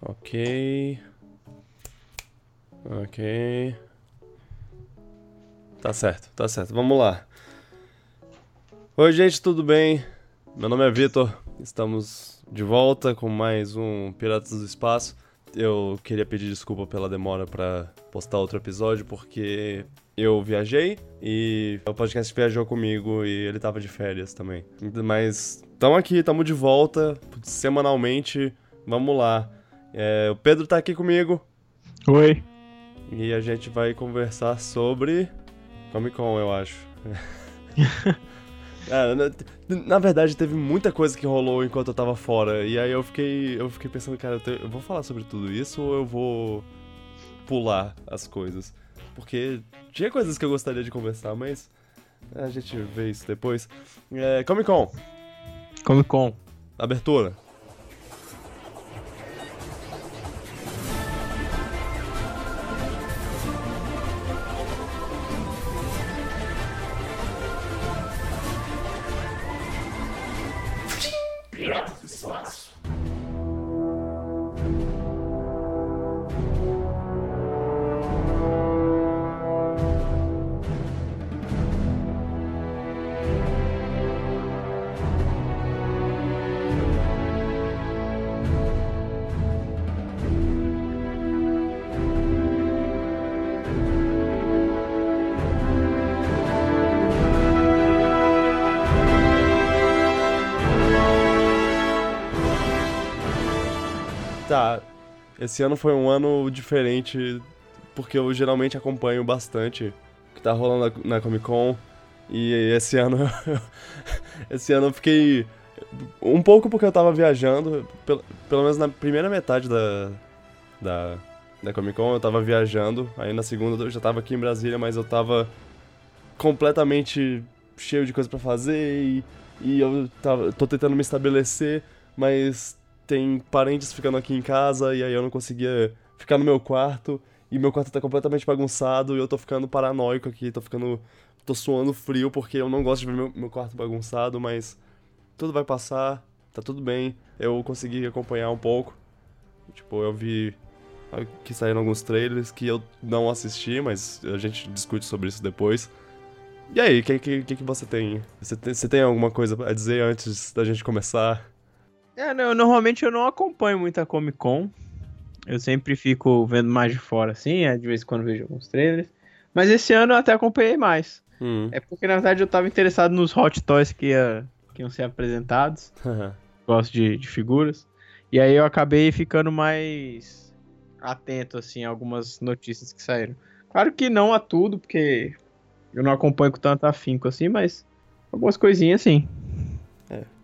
Ok. Ok. Tá certo, tá certo. Vamos lá. Oi, gente, tudo bem? Meu nome é Vitor. Estamos de volta com mais um Piratas do Espaço. Eu queria pedir desculpa pela demora para postar outro episódio, porque eu viajei e o podcast viajou comigo e ele tava de férias também. Mas estamos aqui, estamos de volta semanalmente. Vamos lá. É, o Pedro tá aqui comigo. Oi. E a gente vai conversar sobre Comic Con, eu acho. é, na, na, verdade, teve muita coisa que rolou enquanto eu tava fora. E aí eu fiquei, eu fiquei pensando, cara, eu, te, eu vou falar sobre tudo isso ou eu vou pular as coisas? Porque tinha coisas que eu gostaria de conversar, mas a gente vê isso depois. É, Comic Con. Comic Con. Abertura. Esse ano foi um ano diferente, porque eu geralmente acompanho bastante o que tá rolando na, na Comic Con. E esse ano. esse ano eu fiquei. Um pouco porque eu tava viajando, pelo, pelo menos na primeira metade da, da, da Comic Con eu tava viajando, aí na segunda eu já tava aqui em Brasília, mas eu tava completamente cheio de coisa para fazer e, e eu tava, tô tentando me estabelecer, mas tem parentes ficando aqui em casa e aí eu não conseguia ficar no meu quarto e meu quarto tá completamente bagunçado e eu tô ficando paranoico aqui, tô ficando. tô suando frio porque eu não gosto de ver meu, meu quarto bagunçado, mas tudo vai passar, tá tudo bem. Eu consegui acompanhar um pouco. Tipo, eu vi que saíram alguns trailers que eu não assisti, mas a gente discute sobre isso depois. E aí, o que, que, que, você tem? Você, tem? você tem alguma coisa a dizer antes da gente começar? É, não, normalmente eu não acompanho muito a Comic Con. Eu sempre fico vendo mais de fora, assim, é, de vez em quando vejo alguns trailers. Mas esse ano eu até acompanhei mais. Hum. É porque, na verdade, eu tava interessado nos Hot Toys que, ia, que iam ser apresentados. Gosto de, de figuras. E aí eu acabei ficando mais atento, assim, a algumas notícias que saíram. Claro que não a tudo, porque eu não acompanho com tanto afinco assim, mas algumas coisinhas sim.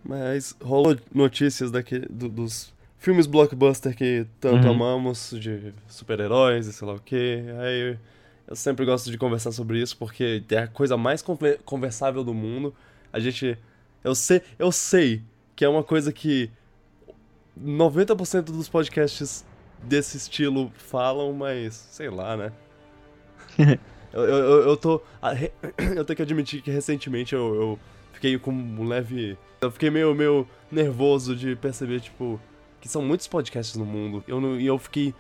Mas rolou notícias daquele, do, dos filmes blockbuster que tanto uhum. amamos, de super-heróis e sei lá o que. Aí eu sempre gosto de conversar sobre isso porque é a coisa mais conversável do mundo. A gente. Eu sei, eu sei que é uma coisa que 90% dos podcasts desse estilo falam, mas sei lá, né? eu, eu, eu tô. Eu tenho que admitir que recentemente eu, eu fiquei com um leve eu fiquei meio, meio nervoso de perceber, tipo, que são muitos podcasts no mundo. Eu não, e eu fiquei.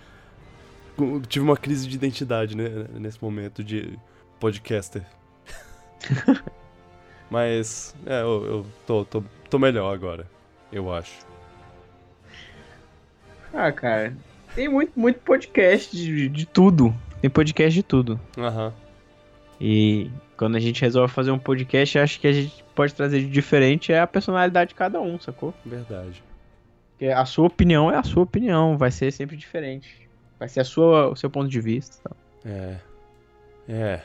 Tive uma crise de identidade né, nesse momento de podcaster. Mas, é, eu, eu tô, tô, tô melhor agora, eu acho. Ah, cara, tem muito, muito podcast de, de tudo. Tem podcast de tudo. Aham. Uhum. E quando a gente resolve fazer um podcast, acho que a gente pode trazer de diferente é a personalidade de cada um, sacou? Verdade. Porque a sua opinião é a sua opinião, vai ser sempre diferente. Vai ser a sua, o seu ponto de vista. Tal. É. É.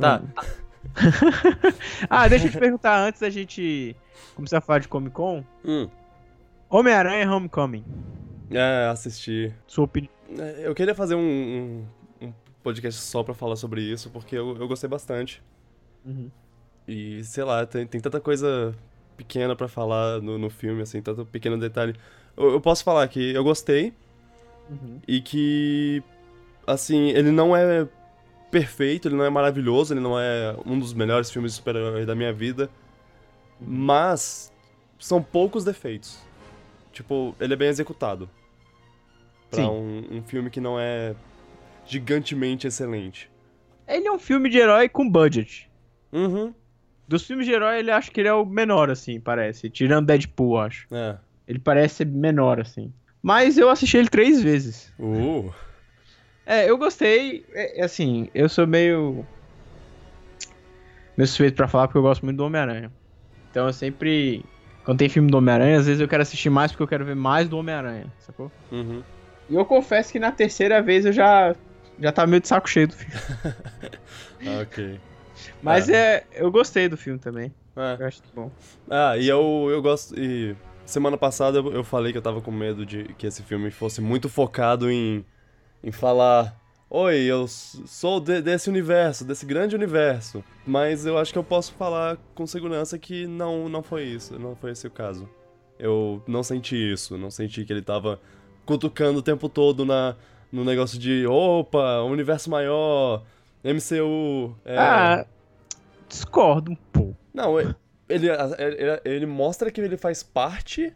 Tá. ah, deixa eu te perguntar antes da gente começar a falar de Comic Con. Hum. Homem-Aranha Homecoming. É, assisti. Sua opinião. Eu queria fazer um, um podcast só pra falar sobre isso, porque eu, eu gostei bastante. Uhum. E, sei lá, tem, tem tanta coisa pequena para falar no, no filme, assim, tanto pequeno detalhe. Eu, eu posso falar que eu gostei uhum. e que, assim, ele não é perfeito, ele não é maravilhoso, ele não é um dos melhores filmes de super-herói da minha vida, mas são poucos defeitos. Tipo, ele é bem executado. pra um, um filme que não é gigantemente excelente. Ele é um filme de herói com budget. Uhum. Dos filmes de herói, ele acho que ele é o menor, assim, parece. Tirando Deadpool, acho. É. Ele parece ser menor, assim. Mas eu assisti ele três vezes. Uh. É, eu gostei. É, assim, eu sou meio. meio suspeito pra falar porque eu gosto muito do Homem-Aranha. Então eu sempre. Quando tem filme do Homem-Aranha, às vezes eu quero assistir mais porque eu quero ver mais do Homem-Aranha, sacou? Uhum. E eu confesso que na terceira vez eu já. Já tá meio de saco cheio do filme. ok. Mas é. eu gostei do filme também. É. Eu acho bom. Ah, e eu, eu gosto. E semana passada eu, eu falei que eu tava com medo de que esse filme fosse muito focado em, em falar. Oi, eu sou de- desse universo, desse grande universo. Mas eu acho que eu posso falar com segurança que não, não foi isso, não foi esse o caso. Eu não senti isso, não senti que ele tava cutucando o tempo todo na, no negócio de opa, universo maior, MCU. É... Ah, discordo um pouco. Não, ele, ele, ele, ele mostra que ele faz parte,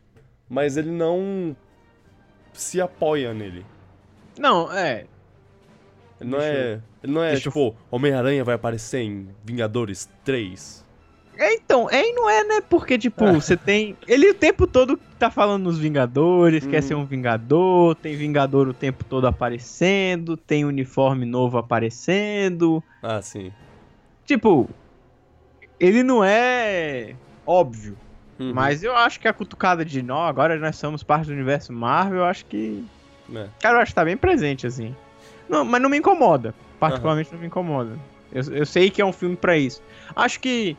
mas ele não se apoia nele. Não, é. Ele não Deixa é. Ele não é deixa eu- tipo, Homem-Aranha vai aparecer em Vingadores 3. É, então, é e não é, né? Porque, tipo, você tem. Ele o tempo todo tá falando nos Vingadores, quer Hum. ser um Vingador, tem Vingador o tempo todo aparecendo, tem uniforme novo aparecendo. Ah, sim. Tipo, ele não é óbvio. Uhum. Mas eu acho que a cutucada de nó, agora nós somos parte do universo Marvel, eu acho que. É. Cara, eu acho que tá bem presente, assim. Não, mas não me incomoda. Particularmente não me incomoda. Eu, eu sei que é um filme pra isso. Acho que,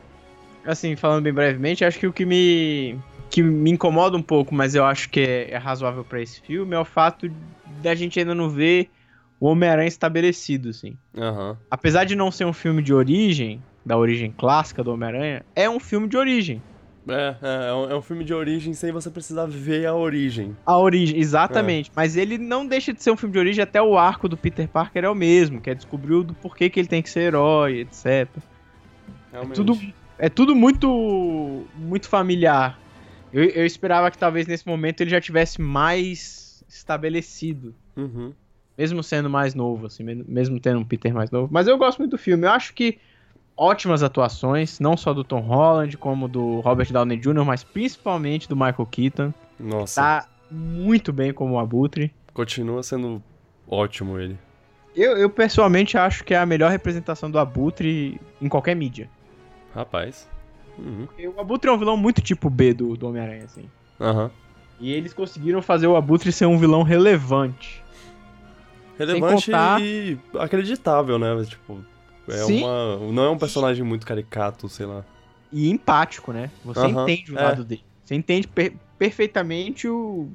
assim, falando bem brevemente, acho que o que me. que me incomoda um pouco, mas eu acho que é, é razoável pra esse filme, é o fato da gente ainda não ver o Homem-Aranha estabelecido, assim. Aham. Apesar de não ser um filme de origem, da origem clássica do Homem-Aranha, é um filme de origem. É, é, é um, é um filme de origem sem você precisar ver a origem. A origem, exatamente. Mas ele não deixa de ser um filme de origem, até o arco do Peter Parker é o mesmo, que é descobrir o do porquê que ele tem que ser herói, etc. É Realmente. tudo, é tudo muito muito familiar. Eu, eu esperava que talvez nesse momento ele já tivesse mais estabelecido. Uhum. Mesmo sendo mais novo, assim, mesmo tendo um Peter mais novo. Mas eu gosto muito do filme. Eu acho que ótimas atuações, não só do Tom Holland, como do Robert Downey Jr., mas principalmente do Michael Keaton. Nossa, Tá muito bem como o Abutre. continua sendo ótimo ele. Eu, eu pessoalmente acho que é a melhor representação do Abutre em qualquer mídia. Rapaz. Uhum. O Abutre é um vilão muito tipo B do, do Homem-Aranha, assim. Aham. E eles conseguiram fazer o Abutre ser um vilão relevante. Relevante contar- e acreditável, né? Tipo, é Sim. uma. Não é um personagem muito caricato, sei lá. E empático, né? Você Aham, entende o é. lado dele. Você entende per- perfeitamente o...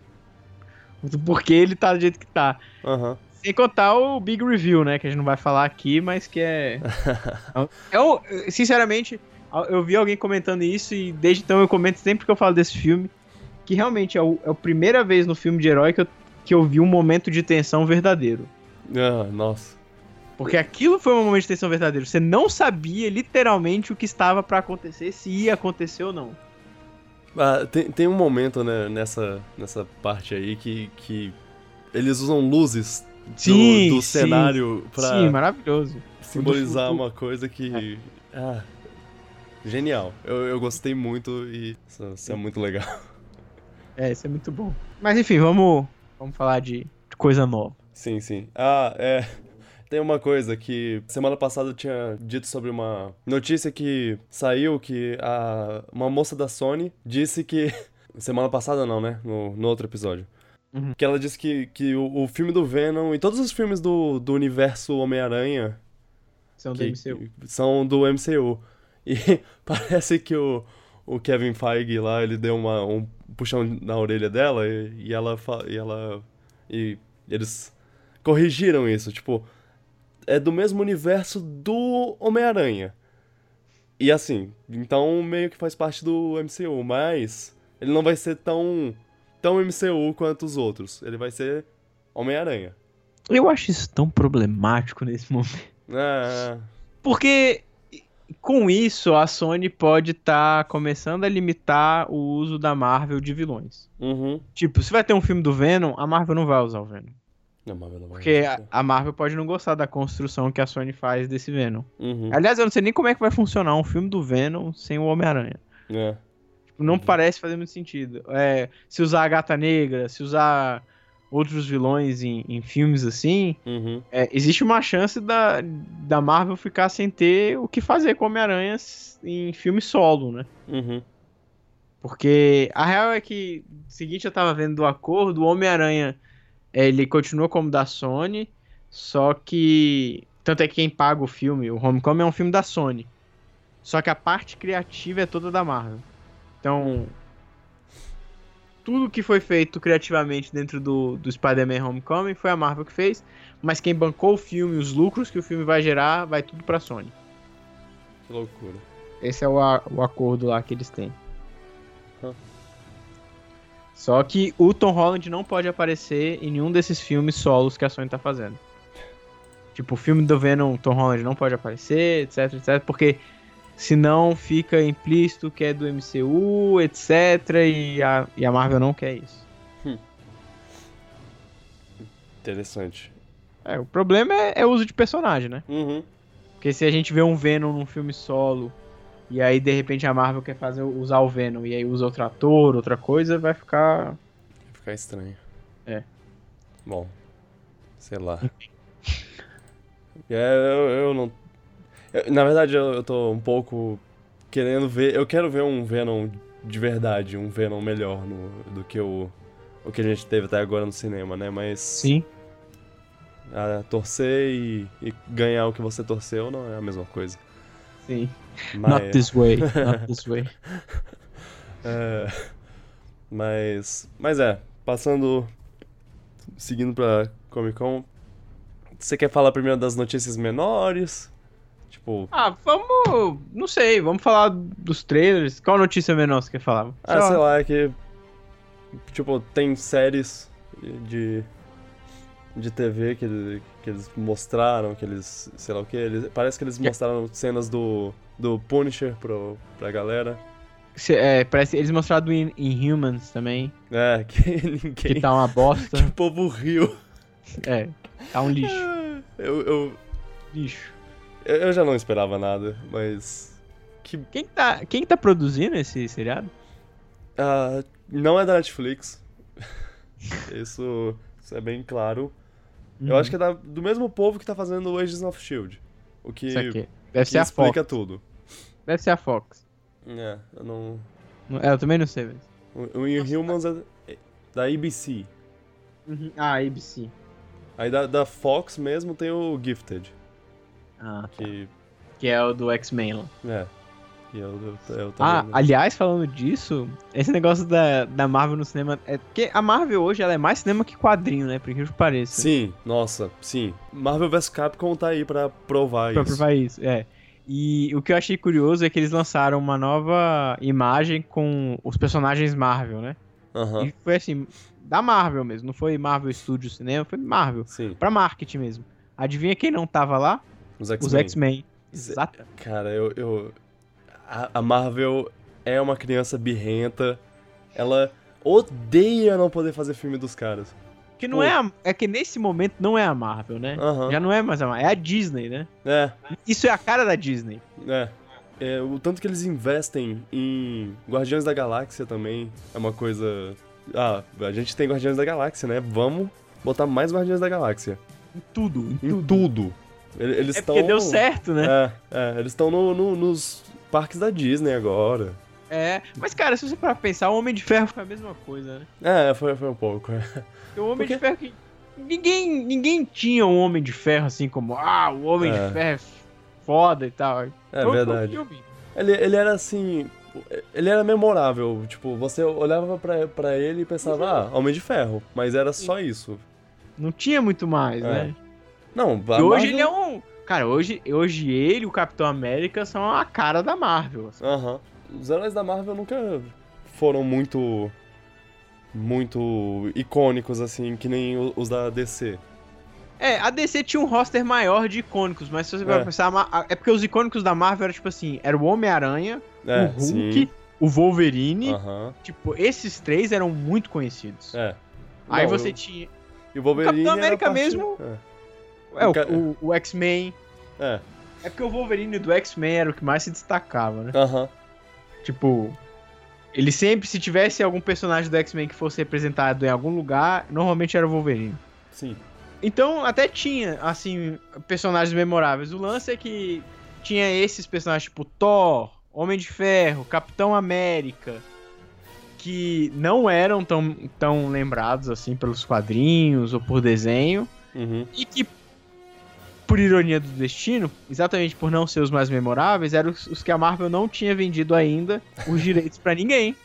o porquê ele tá do jeito que tá. Aham. Sem contar o Big Review, né? Que a gente não vai falar aqui, mas que é. é um, sinceramente, eu vi alguém comentando isso e desde então eu comento sempre que eu falo desse filme. Que realmente é, o, é a primeira vez no filme de herói que eu, que eu vi um momento de tensão verdadeiro. Ah, nossa. Porque aquilo foi um momento de tensão verdadeiro. Você não sabia literalmente o que estava pra acontecer, se ia acontecer ou não. Ah, tem, tem um momento né, nessa, nessa parte aí que, que eles usam luzes do, Sim, do sim. cenário pra Sim, maravilhoso. simbolizar uma coisa que. Ah, genial. Eu, eu gostei muito e isso, isso é muito legal. É, isso é muito bom. Mas enfim, vamos, vamos falar de, coisa nova. Sim, sim. Ah, é. Tem uma coisa que semana passada eu tinha dito sobre uma notícia que saiu que a, uma moça da Sony disse que. Semana passada não, né? No, no outro episódio. Uhum. Que ela disse que, que o, o filme do Venom e todos os filmes do, do universo Homem-Aranha São do MCU. são do MCU. E parece que o, o Kevin Feige lá, ele deu uma, um puxão na orelha dela e, e ela e ela e eles corrigiram isso, tipo, é do mesmo universo do Homem-Aranha. E assim, então meio que faz parte do MCU, mas ele não vai ser tão tão MCU quanto os outros. Ele vai ser Homem-Aranha. Eu acho isso tão problemático nesse momento. É, Porque com isso a Sony pode estar começando a limitar o uso da Marvel de vilões. uhum, Tipo, se vai ter um filme do Venom, a Marvel não vai usar o Venom. Não, Marvel não vai Porque a, responder. a Marvel pode não gostar da construção que a Sony faz desse Venom. Uhum. Aliás, eu não sei nem como é que vai funcionar um filme do Venom sem o Homem-Aranha. É. Tipo, Não Uhum. parece fazer muito sentido. É, se usar a Gata Negra, se usar outros vilões em, em filmes assim, Uhum. é, existe uma chance da, da Marvel ficar sem ter o que fazer com o Homem-Aranha em filme solo, né? Uhum. Porque a real é que, seguinte, eu tava vendo do acordo, o Homem-Aranha, é, ele continua como da Sony, só que. Tanto é que quem paga o filme, o Homecoming é um filme da Sony. Só que a parte criativa é toda da Marvel. Então. Tudo que foi feito criativamente dentro do, do Spider-Man Homecoming foi a Marvel que fez. Mas quem bancou o filme, os lucros que o filme vai gerar, vai tudo pra Sony. Que loucura. Esse é o, o acordo lá que eles têm. Hã. Só que o Tom Holland não pode aparecer em nenhum desses filmes solos que a Sony tá fazendo. Tipo, o filme do Venom, Tom Holland não pode aparecer, etc, etc, porque senão fica implícito que é do MCU, etc, e a, e a Marvel não quer isso. Interessante. É, o problema é, é o uso de personagem, né? Uhum. Porque se a gente vê um Venom num filme solo e aí de repente a Marvel quer fazer usar o Venom e aí usa outro ator, outra coisa, vai ficar Vai ficar estranho. É. Bom, sei lá. É, eu, eu não. Eu- na verdade, eu, eu tô um pouco querendo ver. Eu quero ver um Venom de verdade, um Venom melhor no, do que o, o que a gente teve até agora no cinema, né? Mas sim. ah, torcer e, e ganhar o que você torceu não é a mesma coisa. Sim. Mas, Not this way, not this way. É, mas, mas é, passando, seguindo pra Comic Con, você quer falar primeiro das notícias menores? Tipo, Ah, vamos. Não sei, vamos falar dos trailers. Qual notícia menor você quer falar? ah, Só- sei lá, é que, tipo, tem séries de, de TV que, que eles mostraram, que eles, sei lá o que, eles, parece que eles mostraram cenas do, do Punisher pro, pra galera. Se- é, parece eles mostraram do In- Inhumans também, É, que ninguém, que tá uma bosta. que o povo riu. é, tá um lixo. Eu, eu, Lixo. Eu já não esperava nada, mas. Que. Quem que tá, quem que tá produzindo esse seriado? ah, não é da Netflix. isso, isso é bem claro. Eu acho que é da- do mesmo povo que tá fazendo o Agents of Shield. O que, Isso aqui. Deve que ser a Fox. explica tudo. Deve ser a Fox. É, eu não. É, eu também não sei, mas. O, o Inhumans é é da ABC. Ah, ABC. Aí da, da Fox mesmo tem o Gifted. Ah, tá. Que. Que é o do X-Men lá. É. Que eu, eu, eu Ah, aliás, falando disso, esse negócio da, da Marvel no cinema. É porque a Marvel hoje ela é mais cinema que quadrinho, né? Por incrível que pareça. Sim, nossa, sim. Marvel vs Capcom tá aí pra provar Pra isso. provar isso, é. E o que eu achei curioso é que eles lançaram uma nova imagem com os personagens Marvel, né? Aham, E foi assim, da Marvel mesmo, não foi Marvel Studios Cinema, foi Marvel. sim. Pra marketing mesmo. Adivinha quem não tava lá? Os X-Men. Exato. Cara, eu. eu a, a Marvel é uma criança birrenta. Ela odeia não poder fazer filme dos caras. Que não é a, É que nesse momento não é a Marvel, né? Aham. Já não é mais a Marvel, é a Disney, né? É, Isso é a cara da Disney. é. É, O tanto que eles investem em Guardiões da Galáxia também é uma coisa. Ah, a gente tem Guardiões da Galáxia, né? Vamos botar mais Guardiões da Galáxia. Em tudo, em Em tudo. tudo. Ele- Eles É porque deu certo, né? É, é, eles estão no, no- nos parques da Disney agora. É. Mas, cara, se você parar pra pensar, o Homem de Ferro foi a mesma coisa, né? É, foi, foi um pouco. é. Porque o Homem Por de Ferro. que- Ninguém, ninguém tinha um Homem de Ferro assim como, ah, o Homem É. de Ferro é foda e tal. É Foi- um verdade. filme. Ele, ele era assim. Ele era memorável. Tipo, você olhava pra, pra ele e pensava, ah, Homem de Ferro. Mas era só isso. Não tinha muito mais, É. né? Não, E hoje Marvel- ele é um. Cara, hoje, hoje ele e o Capitão América são a cara da Marvel. assim. Aham. Os heróis da Marvel nunca foram muito. Muito icônicos, assim, que nem os da DC. É, a DC tinha um roster maior de icônicos, mas se você vai É. pensar, Ma- a- é porque os icônicos da Marvel era tipo assim: era o Homem-Aranha, É, o Hulk, sim. o Wolverine. Tipo, esses três eram muito conhecidos. É. Aí Não, você eu- tinha. E o Wolverine. O Capitão América mesmo. É, é o, o, o X-Men. É. É porque o Wolverine do X-Men era o que mais se destacava, né? Aham. Uhum. Tipo, ele sempre, se tivesse algum personagem do X-Men que fosse representado em algum lugar, normalmente era o Wolverine. Sim. Então, até tinha, assim, personagens memoráveis. O lance é que tinha esses personagens tipo Thor, Homem de Ferro, Capitão América, que não eram tão, tão lembrados assim pelos quadrinhos ou por desenho, uhum. e que, por ironia do destino, exatamente por não ser os mais memoráveis, eram os, os que a Marvel não tinha vendido ainda os direitos para ninguém.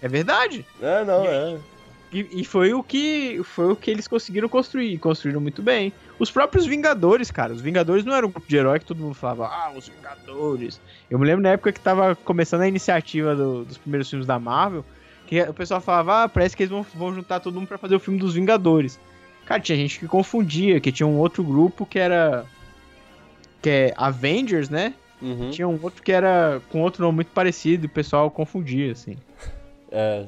É verdade. É, não, é. E, e, foi o que foi o que eles conseguiram construir, e construíram muito bem. Os próprios Vingadores, cara, os Vingadores não eram um grupo de herói que todo mundo falava, ah, os Vingadores. Eu me lembro na época que tava começando a iniciativa do, dos primeiros filmes da Marvel, que o pessoal falava, ah, parece que eles vão, vão juntar todo mundo para fazer o filme dos Vingadores. Cara, tinha gente que confundia, que tinha um outro grupo que era que é Avengers, né? Uhum. Tinha um outro que era com outro nome muito parecido e o pessoal confundia, assim. É,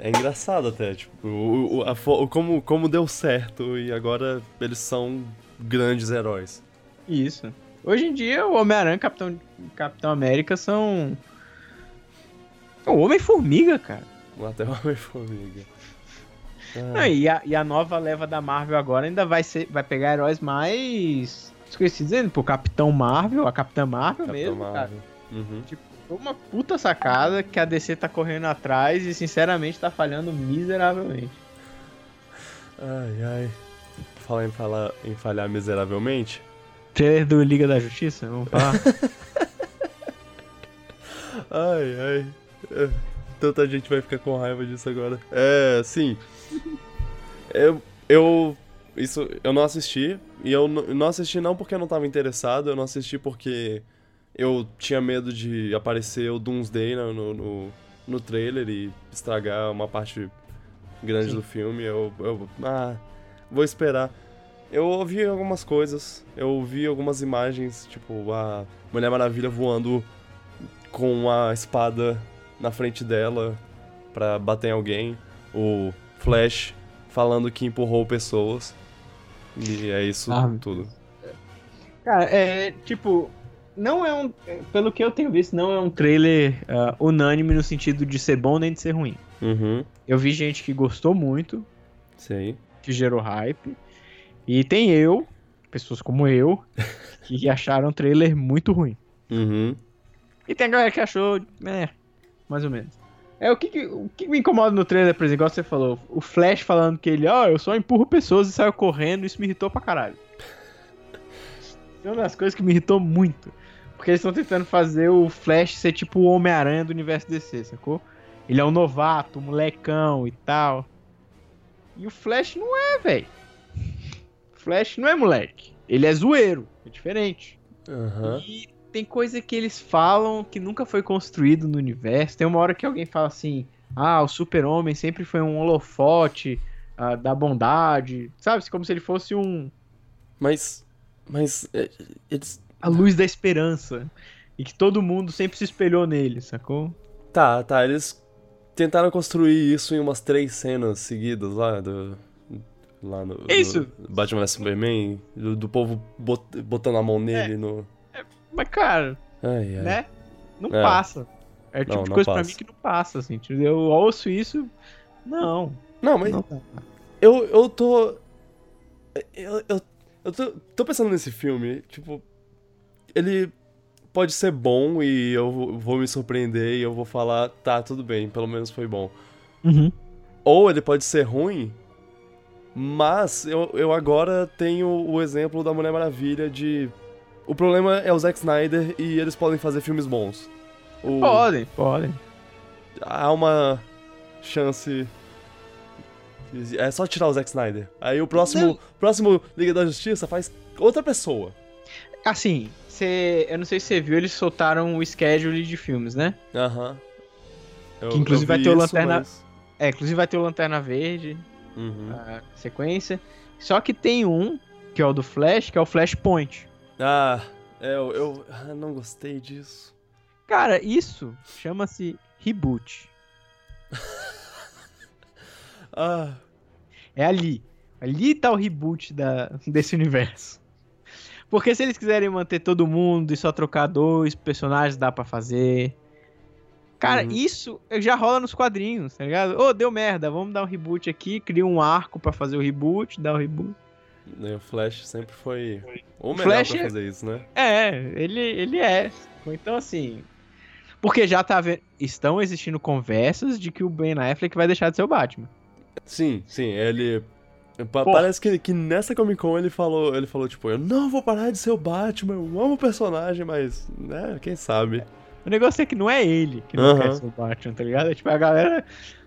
é engraçado até, tipo, o, o, a, o, como, como deu certo e agora eles são grandes heróis. Isso. Hoje em dia, o Homem-Aranha e Capitão, Capitão América são. O Homem-Formiga, cara. Até o Homem-Formiga. Ah. e, a, e a nova leva da Marvel agora ainda vai ser vai pegar heróis mais desconhecidos ainda, pô, Capitão Marvel, a Capitã Marvel Capitão mesmo, Marvel. cara. Uhum. Tipo, uma puta sacada que a DC tá correndo atrás e sinceramente tá falhando miseravelmente. Ai, ai. Falar em, falar em falhar miseravelmente. Trailer do Liga da Justiça? Vamos falar. ai, ai. Tanta gente vai ficar com raiva disso agora. É, sim. Eu, eu isso eu não assisti e eu não assisti não porque eu não tava interessado, eu não assisti porque eu tinha medo de aparecer o Doomsday no, no, no trailer e estragar uma parte grande Sim. do filme. Eu, eu. Ah, vou esperar. Eu ouvi algumas coisas, eu vi algumas imagens, tipo, a Mulher Maravilha voando com uma espada na frente dela para bater em alguém. O Flash falando que empurrou pessoas. E é isso ah, tudo. Cara, é tipo, não é um. Pelo que eu tenho visto, não é um trailer uh, unânime no sentido de ser bom nem de ser ruim. Uhum. Eu vi gente que gostou muito. Sei. Que gerou hype. E tem eu, pessoas como eu, que acharam o trailer muito ruim. Uhum. E tem a galera que achou, é, mais ou menos. É, o que, que, o que me incomoda no trailer, por exemplo, igual você falou, o Flash falando que ele, ó, oh, eu só empurro pessoas e saio correndo, isso me irritou pra caralho. É uma das coisas que me irritou muito. Porque eles estão tentando fazer o Flash ser tipo o Homem-Aranha do universo DC, sacou? Ele é um novato, um molecão e tal. E o Flash não é, velho. Flash não é moleque. Ele é zoeiro. É diferente. Uhum. E tem coisa que eles falam que nunca foi construído no universo. Tem uma hora que alguém fala assim: ah, o super-homem sempre foi um holofote ah, da bondade. Sabe? Como se ele fosse um. Mas. Mas. É, eles a luz da esperança. E que todo mundo sempre se espelhou nele, sacou? Tá, tá. Eles tentaram construir isso em umas três cenas seguidas lá do. Lá no, isso. no Batman vs Superman, do, do, povo bot, botando a mão nele é, no. Mas, cara. Ai, ai. Né? Não é. passa. É o tipo não, de coisa pra mim que não passa, assim. Eu ouço isso. Não. Não, mas. Não. Eu, eu tô. Eu, eu, eu tô, tô pensando nesse filme, tipo, ele pode ser bom e eu vou me surpreender e eu vou falar, tá, tudo bem, pelo menos foi bom. Uhum. Ou ele pode ser ruim, mas eu, eu agora tenho o exemplo da Mulher Maravilha de. O problema é o Zack Snyder e eles podem fazer filmes bons. O... Podem, podem. Há uma chance. É só tirar o Zack Snyder. Aí o próximo, próximo Liga da Justiça faz outra pessoa. Assim, você. Eu não sei se você viu, eles soltaram o schedule de filmes, né? Aham. Uhum. Que inclusive vai ter o Lanterna. Mas... É, inclusive vai ter o Lanterna Verde. Uhum. A sequência. Só que tem um, que é o do Flash, que é o Flashpoint. Ah, é, eu, eu ah, não gostei disso. Cara, isso chama-se reboot. ah. É ali. Ali tá o reboot da, desse universo. Porque se eles quiserem manter todo mundo e só trocar dois personagens, dá para fazer. Cara, uhum. isso já rola nos quadrinhos, tá ligado? Ô, oh, deu merda, vamos dar um reboot aqui, cria um arco para fazer o reboot, dá o reboot. O Flash sempre foi o melhor Flash pra é fazer isso, né? É, ele, ele é. Então, assim. Porque já tá. Estão existindo conversas de que o Ben Affleck vai deixar de ser o Batman. Sim, sim. Ele. Parece que, que nessa Comic Con ele falou, ele falou, tipo, eu não vou parar de ser o Batman, eu amo o personagem, mas, né, quem sabe. O negócio é que não é ele que não quer ser o Batman, tá ligado? É tipo, a galera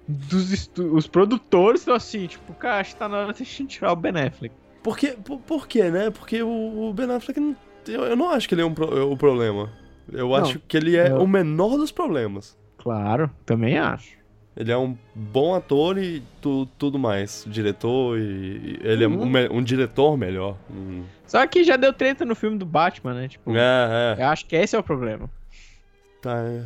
dos os produtores estão assim, tipo, cara, acho que tá na hora de a gente tirar o Ben Affleck. Por, quê? por, por quê, né? Porque o, o Ben Affleck, eu, eu, não acho que ele é um pro, o problema. Eu não, acho que ele é eu... o menor dos problemas. Claro, também acho. Ele é um bom ator e tu, tudo mais. Diretor e. ele uhum. é um, um, diretor melhor. Hum. Só que já deu treta no filme do Batman, né? Tipo, é, é. Eu acho que esse é o problema. Tá. É.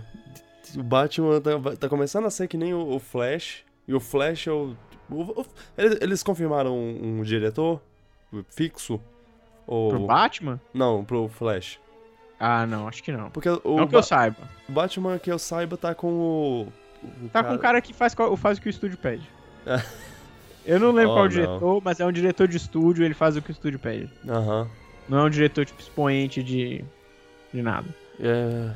O Batman tá, tá começando a ser que nem o, o Flash. E o Flash é o. o, o eles, eles, confirmaram um, um diretor? Fixo? Ou... Pro Batman? Não, pro Flash. Ah, não, acho que não. Porque o não que eu saiba. O Batman que eu saiba tá com o. o tá cara... com o cara que faz, faz o que o estúdio pede. É. Eu não lembro oh, qual o diretor, mas é um diretor de estúdio, ele faz o que o estúdio pede. Aham. Não é um diretor, tipo, expoente de. de nada. É.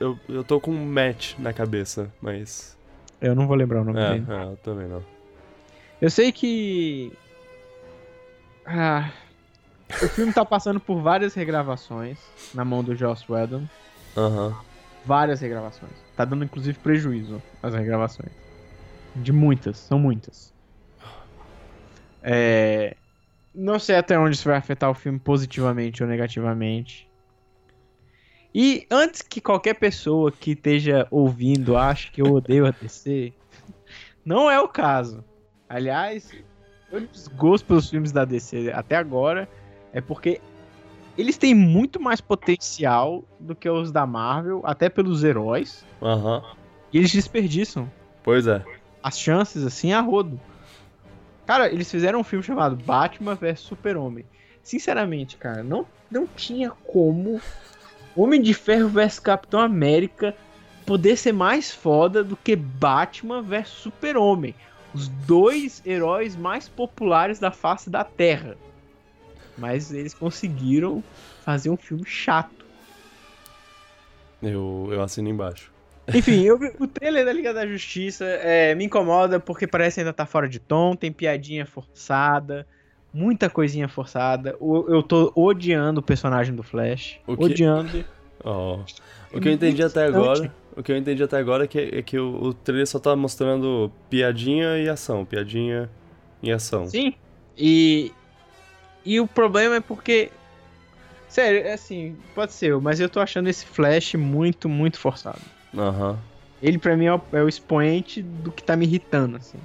Eu, eu tô com um match na cabeça, mas. Eu não vou lembrar o nome é, dele. É, eu também não. Eu sei que ah, o filme tá passando por várias regravações na mão do Joss Whedon. Aham. Uhum. Várias regravações. Tá dando inclusive prejuízo as regravações. De muitas, são muitas. É... Não sei até onde isso vai afetar o filme positivamente ou negativamente. E antes que qualquer pessoa que esteja ouvindo ache que eu odeio a DC, não é o caso. Aliás, meu desgosto pelos filmes da DC até agora é porque eles têm muito mais potencial do que os da Marvel, até pelos heróis. Uhum. E eles desperdiçam. Pois é. As chances, assim, a rodo. Cara, eles fizeram um filme chamado Batman vs Super-Homem. Sinceramente, cara, não, não tinha como Homem de Ferro vs Capitão América poder ser mais foda do que Batman vs Super-Homem os dois heróis mais populares da face da Terra. Mas eles conseguiram fazer um filme chato. Eu, eu assino embaixo. Enfim, eu, o trailer da Liga da Justiça é, me incomoda porque parece ainda tá fora de tom, tem piadinha forçada, muita coisinha forçada. Eu, eu tô odiando o personagem do Flash. O que... Odiando. Oh. O que eu entendi até agora o que eu entendi até agora é que, é que o, o trailer só tá mostrando piadinha e ação, piadinha e ação. Sim. E e o problema é porque sério, é assim, pode ser, mas eu tô achando esse Flash muito, muito forçado. Aham. Uhum. Ele pra mim é o, é o, expoente do que tá me irritando, assim.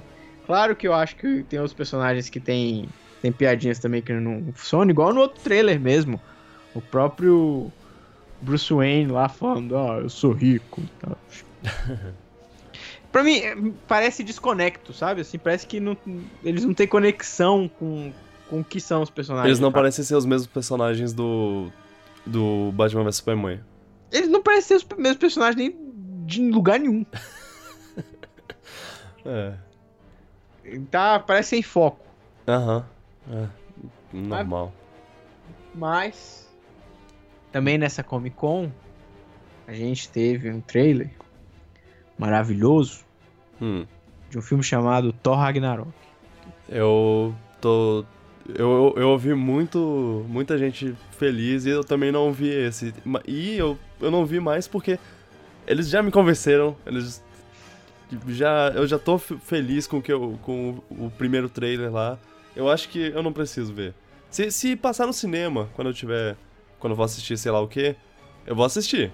Claro que eu acho que tem outros personagens que tem, tem piadinhas também que não funcionam, igual no outro trailer mesmo. O próprio Bruce Wayne lá falando, ah, eu sou rico tal. pra mim, parece desconecto, sabe? Assim, parece que não, eles não têm conexão com, com o que são os personagens. Eles não parecem ser os mesmos personagens do, do Batman vs Superman. Eles não parecem ser os mesmos personagens nem de lugar nenhum. é. Tá, parece sem foco. Aham. Uhum. É. Normal. Mas também nessa Comic Con, a gente teve um trailer maravilhoso hum. de um filme chamado Thor Ragnarok. Eu tô. Eu, eu ouvi muito, muita gente feliz e eu também não vi esse. E eu, eu não vi mais porque eles já me convenceram, eles já eu já tô feliz com que eu, com o primeiro trailer lá. Eu acho que eu não preciso ver. Se, se passar no cinema, quando eu tiver quando eu vou assistir sei lá o que, eu vou assistir.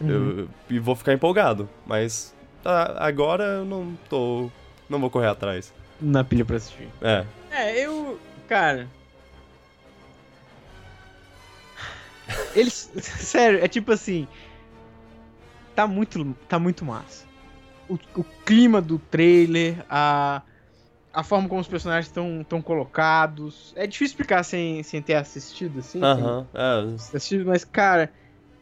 Uhum. Eu, e vou ficar empolgado. Mas tá, agora eu não tô. Não vou correr atrás. Na pilha pra assistir. É. É, eu. Cara. Eles. Sério, é tipo assim. Tá muito, tá muito massa. O, o clima do trailer, a, a forma como os personagens estão tão colocados. É difícil explicar sem, sem ter assistido, assim. Aham, é. Assistido, mas, cara,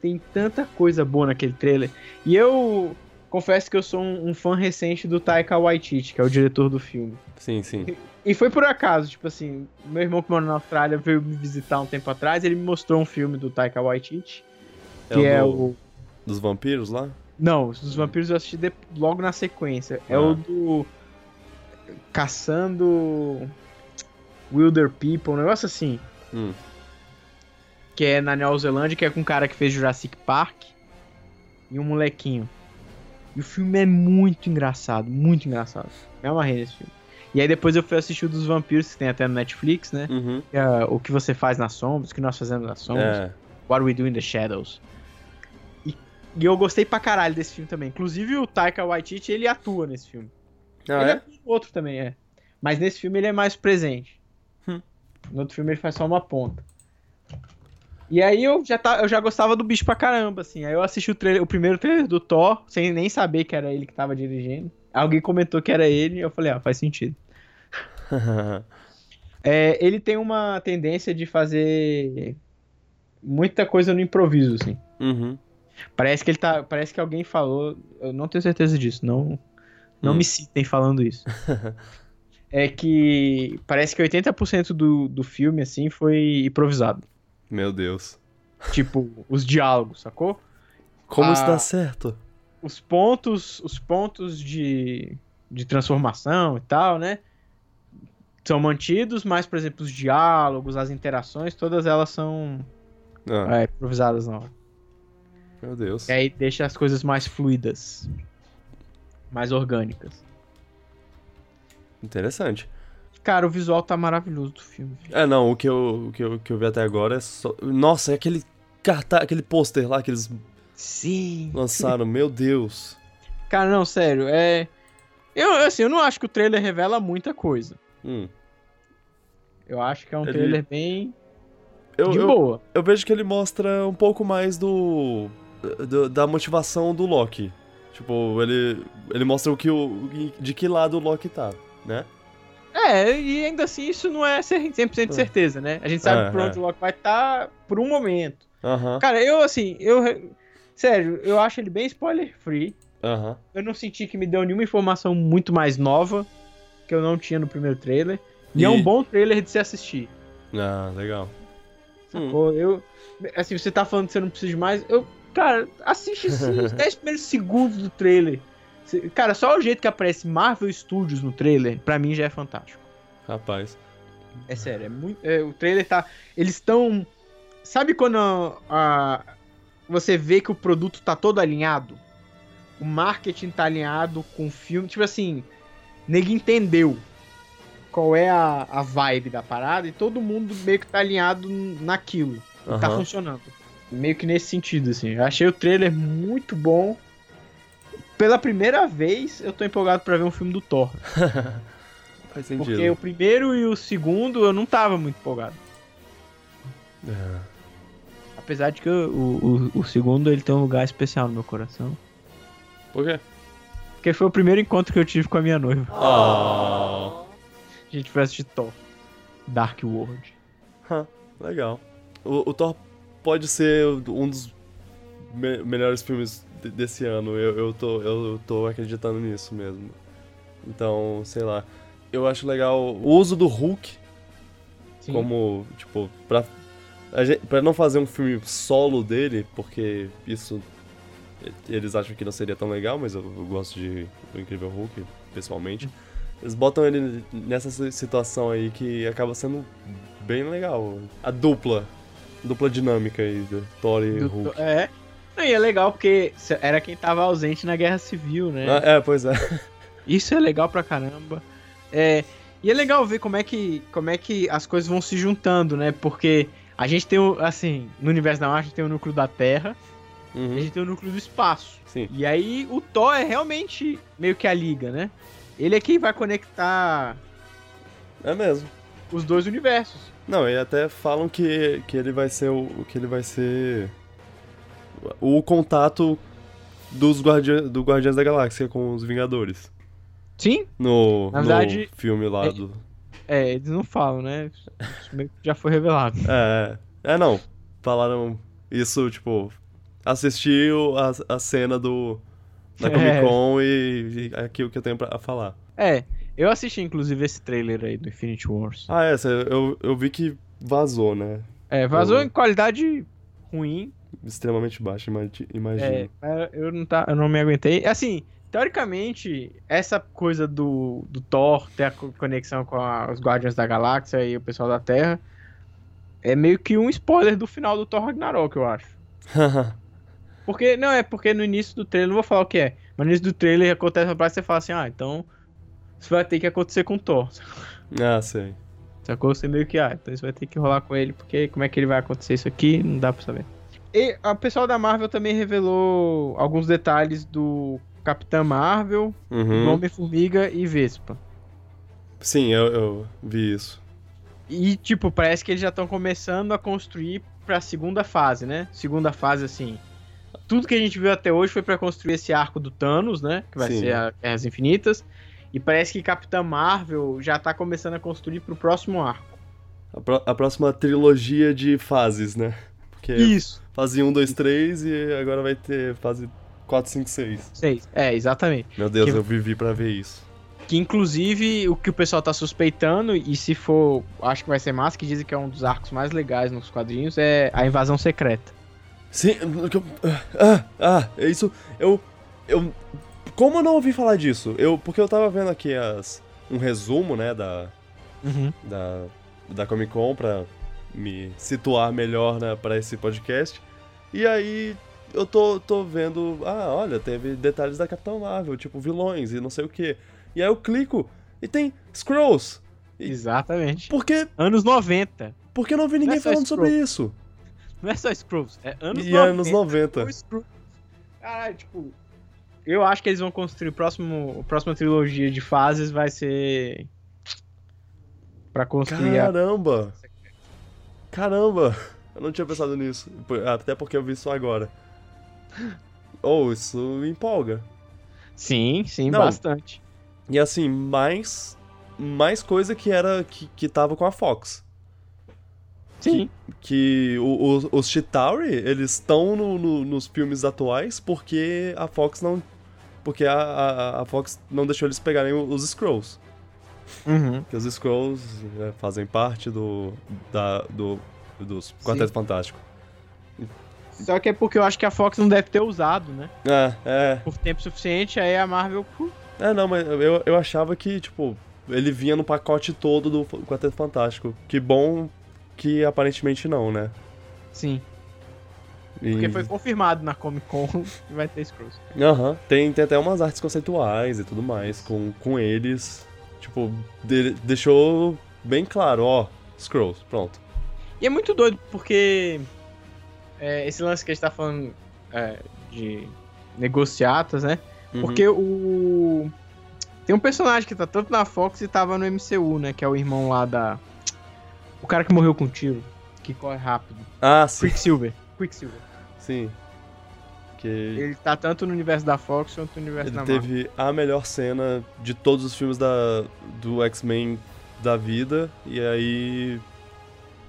tem tanta coisa boa naquele trailer. E eu confesso que eu sou um, um fã recente do Taika Waititi, que é o diretor do filme. Sim, sim. E foi por acaso, tipo assim, meu irmão que mora na Austrália veio me visitar um tempo atrás, ele me mostrou um filme do Taika Waititi, que é, é o... do- o... Dos vampiros lá? Não, os dos vampiros eu assisti de- logo na sequência. É Ah. o do... Caçando... Wilder People, um negócio assim. Hum. que é na Nova Zelândia, que é com um cara que fez Jurassic Park e um molequinho. E o filme é muito engraçado, muito engraçado. Me amarrei nesse filme. E aí depois eu fui assistir o dos vampiros, que tem até no Netflix, né? Uhum. Que é o que você faz nas sombras, o que nós fazemos nas sombras. É. What We Do in the Shadows. E, e eu gostei pra caralho desse filme também. Inclusive o Taika Waititi, ele atua nesse filme. Ah, ele é? no outro também, é. Mas nesse filme ele é mais presente. Hum. No outro filme ele faz só uma ponta. E aí eu já, tá, eu já gostava do bicho pra caramba, assim. Aí eu assisti o, trailer, o primeiro trailer do Thor, sem nem saber que era ele que tava dirigindo. Alguém comentou que era ele, e eu falei, ah, faz sentido. É, ele tem uma tendência de fazer muita coisa no improviso, assim. uhum. Parece que ele tá. Parece que alguém falou. Eu não tenho certeza disso. Não, não Hum. me citem falando isso. é que parece que 80% do, do filme, assim, foi improvisado. Meu Deus. Tipo, os diálogos, sacou? Como isso Ah. dá certo? Os pontos. Os pontos de, de transformação e tal, né? São mantidos, mas, por exemplo, os diálogos, as interações, todas elas são Ah, é, improvisadas na hora. Meu Deus. E aí deixa as coisas mais fluidas. Mais orgânicas. Interessante. Cara, o visual tá maravilhoso do filme. É, não, o que eu, o que eu, o que eu vi até agora é só. Nossa, é aquele cartaz, aquele pôster lá que eles Sim. lançaram, meu Deus. Cara, não, sério, é. Eu, assim, eu não acho que o trailer revela muita coisa. Hum. Eu acho que é um Ele- trailer bem. Eu, de eu, boa. eu vejo que ele mostra um pouco mais do. do- da motivação do Loki. Tipo, ele. Ele mostra o que o. de que lado o Loki tá, né? É, e ainda assim isso não é cer- 100% de certeza, né? A gente sabe É, por onde é. o Loki vai estar por um momento. Aham. Cara, eu, assim, eu. Sério, eu acho ele bem spoiler free. Aham. Eu não senti que me deu nenhuma informação muito mais nova que eu não tinha no primeiro trailer. E, é E- um bom trailer de se assistir. Ah, legal. Hum. Pô, eu. Assim, você tá falando que você não precisa de mais. Eu. Cara, assiste os 10 primeiros segundos do trailer. Cara, só o jeito que aparece Marvel Studios no trailer, pra mim já é fantástico. Rapaz. É sério, é muito. é, o trailer tá. Eles estão. Sabe quando a, a- você vê que o produto tá todo alinhado? O marketing tá alinhado com o filme. Tipo assim, nego entendeu qual é a, a vibe da parada e todo mundo meio que tá alinhado naquilo. E Tá funcionando. Meio que nesse sentido, assim. Eu achei o trailer muito bom. Pela primeira vez, eu tô empolgado pra ver um filme do Thor. Faz sentido. Porque o primeiro e o segundo eu não tava muito empolgado. É. Apesar de que o, o, o segundo ele tem um lugar especial no meu coração. Por quê? Porque foi o primeiro encontro que eu tive com a minha noiva. Oh. A gente foi assistir Thor. Dark World. Legal. O, o Thor pode ser um dos me- melhores filmes de- desse ano. Eu, eu, tô, eu tô acreditando nisso mesmo. Então, sei lá. Eu acho legal o uso do Hulk Sim. como, tipo, pra, a gente, pra não fazer um filme solo dele, porque isso eles acham que não seria tão legal, mas eu, eu gosto de do Incrível Hulk, pessoalmente. Eles botam ele nessa si- situação aí que acaba sendo bem legal. A dupla, dupla dinâmica aí do Thor e Do- Hulk. É. E é legal porque era quem tava ausente na Guerra Civil, né? Ah, é, pois é. Isso é legal pra caramba. É, e é legal ver como é que como é que as coisas vão se juntando, né? Porque a gente tem o assim, no universo da Marvel a gente tem o núcleo da Terra, e a Uhum, gente tem o núcleo do espaço. sim. E aí o Thor é realmente meio que a liga, né? Ele é quem vai conectar É mesmo. os dois universos. Não, e até falam que, que ele vai ser o que ele vai ser o contato dos guardia, do Guardiões da Galáxia com os Vingadores. Sim? No, Na verdade, no filme lá é- do. É, eles não falam, né? Já foi revelado. É, é, não. Falaram isso, tipo. Assistiu a, a cena do. Da É. Comic Con e, e aqui o que eu tenho pra falar. É, eu assisti inclusive esse trailer aí do Infinity Wars. Ah, é, cê- eu, eu vi que vazou, né? É, vazou eu- em qualidade ruim. Extremamente baixo, imagi- imagino. É, eu não, tá, eu não me aguentei. Assim, teoricamente, essa coisa do, do Thor ter a co- conexão com a- os Guardiões da Galáxia e o pessoal da Terra é meio que um spoiler do final do Thor Ragnarok, eu acho. Porque, não, é porque no início do trailer, não vou falar o que é, mas no início do trailer acontece uma parada e você fala assim, ah, então isso vai ter que acontecer com o Thor. ah, sei. Sacou? Você meio que, ah, então isso vai ter que rolar com ele, porque como é que ele vai acontecer isso aqui, não dá pra saber. E a pessoal da Marvel também revelou alguns detalhes do Capitã Marvel, Uhum. Homem-Formiga e Vespa. Sim, eu, eu vi isso. E, tipo, parece que eles já estão começando a construir pra segunda fase, né? Segunda fase, assim. Tudo que a gente viu até hoje foi pra construir esse arco do Thanos, né? Que vai Sim. ser a Guerras Infinitas. E parece que Capitã Marvel já tá começando a construir pro próximo arco. A, pró- a próxima trilogia de fases, né? Porque Isso. fase 1, 2, 3 e agora vai ter fase 4, 5, 6. Seis. É, exatamente. Meu Deus, Que- eu vivi pra ver isso. Que inclusive o que o pessoal tá suspeitando, e se for, acho que vai ser massa, que dizem que é um dos arcos mais legais nos quadrinhos, é a invasão secreta. Sim, ah, ah, é isso, eu, eu, como eu não ouvi falar disso? Eu, porque eu tava vendo aqui as, um resumo, né, da, da, da Comic Con pra me situar melhor né, para esse podcast. E aí eu tô, tô vendo, ah, olha, teve detalhes da Capitão Marvel, tipo vilões e não sei o que. E aí eu clico e tem Scrolls. Exatamente. Por que, Anos 90. por que eu não vi ninguém Não é falando sobre Skrull. isso? Não é só Scrolls, é anos e 90. anos 90. o Skrull. Caralho, tipo. Eu acho que eles vão construir o próximo, a próxima trilogia de fases vai ser. Pra construir a. Caramba! Caramba! Eu não tinha pensado nisso. Até porque eu vi isso agora. Oh, isso empolga. Sim, sim, Não. bastante. E assim, mais. Mais coisa que era. que, que tava com a Fox. Sim. Que o- os, os Chitauri, eles estão no- no- nos filmes atuais porque a Fox não. Porque a, a, a Fox não deixou eles pegarem os Scrolls. Uhum. Que os Scrolls né, fazem parte do. Da, do dos Quarteto Fantástico. Só que é porque eu acho que a Fox não deve ter usado, né? É, é. Por tempo suficiente, aí a Marvel. É, não, mas eu, eu achava que, tipo, ele vinha no pacote todo do Quarteto Fantástico. Que bom que aparentemente não, né? Sim. E- Porque foi confirmado na Comic Con que vai ter Scrolls. Aham, tem, tem até umas artes conceituais e tudo mais com, com eles. Tipo, de- deixou bem claro, ó, Scrolls, pronto. E é muito doido, porque é, esse lance que a gente tá falando é, de negociatas, né? Uhum. Porque o. Tem um personagem que tá tanto na Fox e tava no MCU, né? Que é o irmão lá da. O cara que morreu com tiro, que corre rápido. Ah, sim, Quicksilver. Quicksilver. Sim. Que Ele tá tanto no universo da Fox quanto no universo ele da Marvel. teve a melhor cena de todos os filmes da, do X-Men da vida. E aí.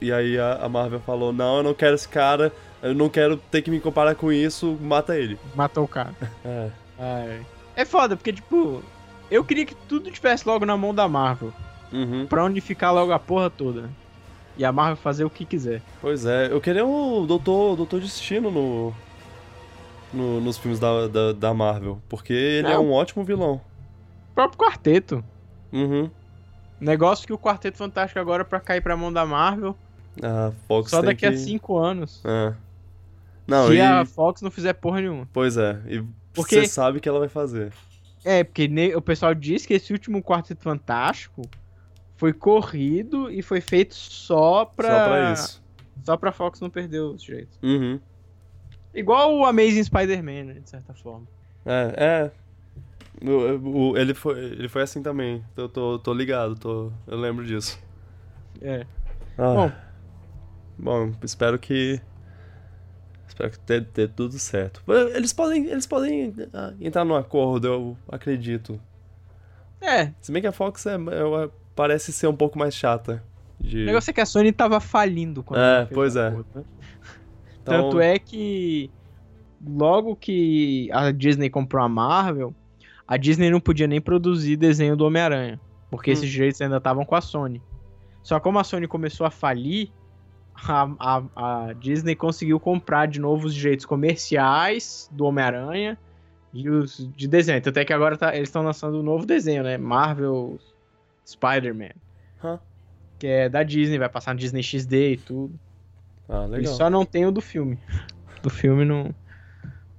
E aí a, Marvel falou: Não, eu não quero esse cara, eu não quero ter que me comparar com isso, mata ele. Matou o cara. É. Ai. É foda, porque, tipo, eu queria que tudo tivesse logo na mão da Marvel. Uhum. Pra unificar logo a porra toda. E a Marvel fazer o que quiser. Pois é, eu queria o Doutor, Doutor Destino no, no- nos filmes da, da, da Marvel, porque ele é É, um ótimo vilão. O próprio quarteto. Uhum. Negócio que o Quarteto Fantástico agora pra cair pra mão da Marvel A Fox só daqui que... a cinco anos. É. Não, se e... a Fox não fizer porra nenhuma. Pois é, e Porque- você sabe que ela vai fazer. É, porque o pessoal diz que esse último Quarteto Fantástico foi corrido e foi feito só pra. Só pra isso. Só pra Fox não perder os direitos. Uhum. Igual o Amazing Spider-Man, né, de certa forma. É, é. O- o- ele, foi, ele foi assim também. Eu tô, tô ligado, tô, eu lembro disso. É. Ah, Bom. Bom, espero que. Espero que dê, dê tudo certo. Eles podem, eles podem ah, entrar num acordo, eu acredito. É. Se bem que a Fox é, é, parece ser um pouco mais chata. De... O negócio é que a Sony tava falindo quando É, pois é. Porra, né? Então- Tanto é que logo que a Disney comprou a Marvel, a Disney não podia nem produzir desenho do Homem-Aranha, porque Hum. esses direitos ainda estavam com a Sony. Só como a Sony começou a falir, a, a- a Disney conseguiu comprar de novo os direitos comerciais do Homem-Aranha e os de desenho. Tanto é que agora tá- eles estão lançando um novo desenho, né? Marvel Spider-Man. Hã? Que é da Disney, vai passar no Disney XD e tudo. Ah, legal. só não tem o do filme. Do filme não,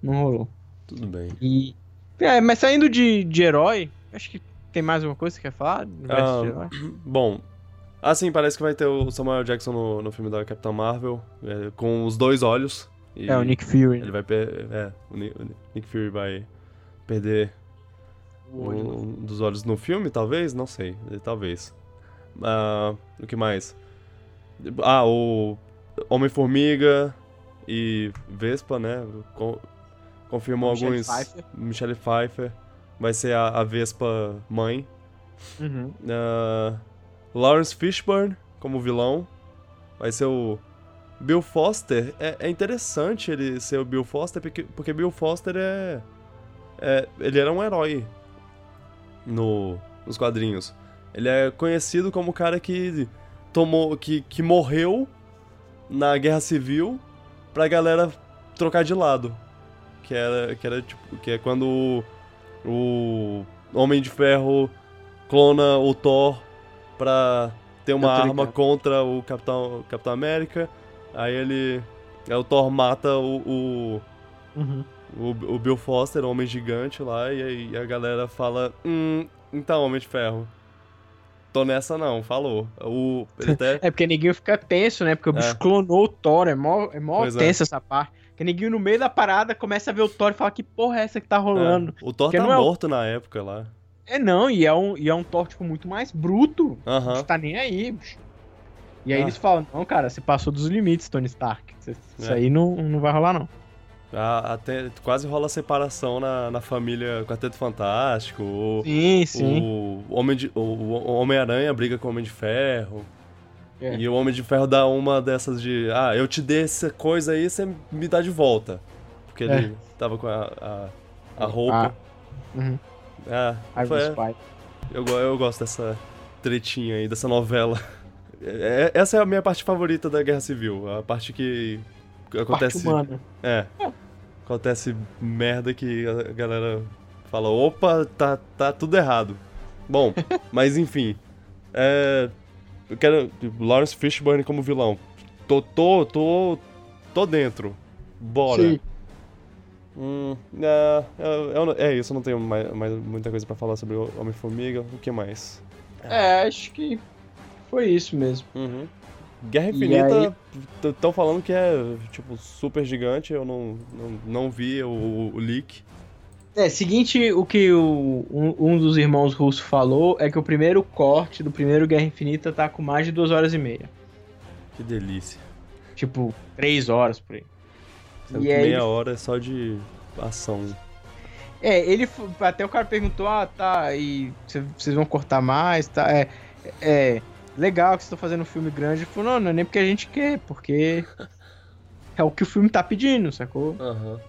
não rolou. Tudo bem. E. É, mas saindo de, de herói, acho que tem mais alguma coisa que você quer falar? Ah? Bom, assim, parece que vai ter o Samuel Jackson no, no filme da Capitã Marvel, é, com os dois olhos. E É, o Nick Fury. Ele vai per é, o o Nick Fury vai perder. Um dos olhos no filme, talvez? Não sei, eh, talvez. Ah, o que mais? Ah, o Homem-Formiga e Vespa, né? Con- confirmou alguns. Pfeiffer. Michelle Pfeiffer. Vai ser a, a Vespa mãe. Uhum. Ah, Lawrence Fishburne como vilão. Vai ser o Bill Foster. É, é interessante ele ser o Bill Foster, porque, porque Bill Foster é, é- Ele era um herói no, nos quadrinhos. Ele é conhecido como o cara que tomou. que, que morreu na Guerra Civil pra galera trocar de lado. Que era, que era tipo. Que é quando o, o Homem de Ferro clona o Thor pra ter uma arma ligado. contra o Capitão, o Capitão América. Aí ele. Aí o Thor mata o, o, Uhum. O, o Bill Foster, o Homem Gigante lá, e aí a galera fala: Hum, então, Homem de Ferro. Tô nessa não, falou. O, até. É porque ninguém fica tenso, né? Porque o bicho É. clonou o Thor, é mó, é mó Pois é. tenso essa parte. Porque ninguém no meio da parada começa a ver o Thor e fala que porra é essa que tá rolando. É, o Thor Porque tá é o- morto na época lá. É, não, e é um, e é um Thor, tipo, muito mais bruto. Aham. Não tá nem aí, bicho. E aí Ah. eles falam, não, cara, você passou dos limites, Tony Stark. Isso É. aí não, não vai rolar, não. Ah, Até quase rola separação na, na família Quarteto Fantástico. O, Sim, sim. o Homem de- o- Homem-Aranha briga com o Homem de Ferro. É. E o Homem de Ferro dá uma dessas de. Ah, eu te dei essa coisa aí, você me dá de volta. Porque ele É. tava com a, a, a roupa. Uhum. Ah, Iron foi, Spy. eu, eu gosto dessa tretinha aí, dessa novela. É- é- essa é a minha parte favorita da Guerra Civil. A parte que acontece. Parte humana. É. Acontece merda que a galera fala, opa, tá, tá tudo errado. Bom, mas enfim. É, eu quero. Lawrence Fishburne como vilão. Tô, tô, tô. tô dentro. Bora. Sim. Hum, é, não- é isso, eu não tenho mais, mais muita coisa pra falar sobre Homem-Formiga. O que mais? É, acho que foi isso mesmo. Uhum. Guerra Infinita, estão falando que é, tipo, super gigante, eu não, não, não vi o, o leak. É, seguinte, o que o, um, um dos irmãos russos falou é que o primeiro corte do primeiro Guerra Infinita tá com mais de duas horas e meia. Que delícia. Tipo, três horas por aí. Sendo E aí meia ele- hora é só de ação. É, ele. Até o cara perguntou, ah, tá, e cê- vocês vão cortar mais, tá? É. É. Legal que vocês estão fazendo um filme grande. Ele falou, não, não é nem porque a gente quer, porque. É o que o filme tá pedindo, sacou? Aham.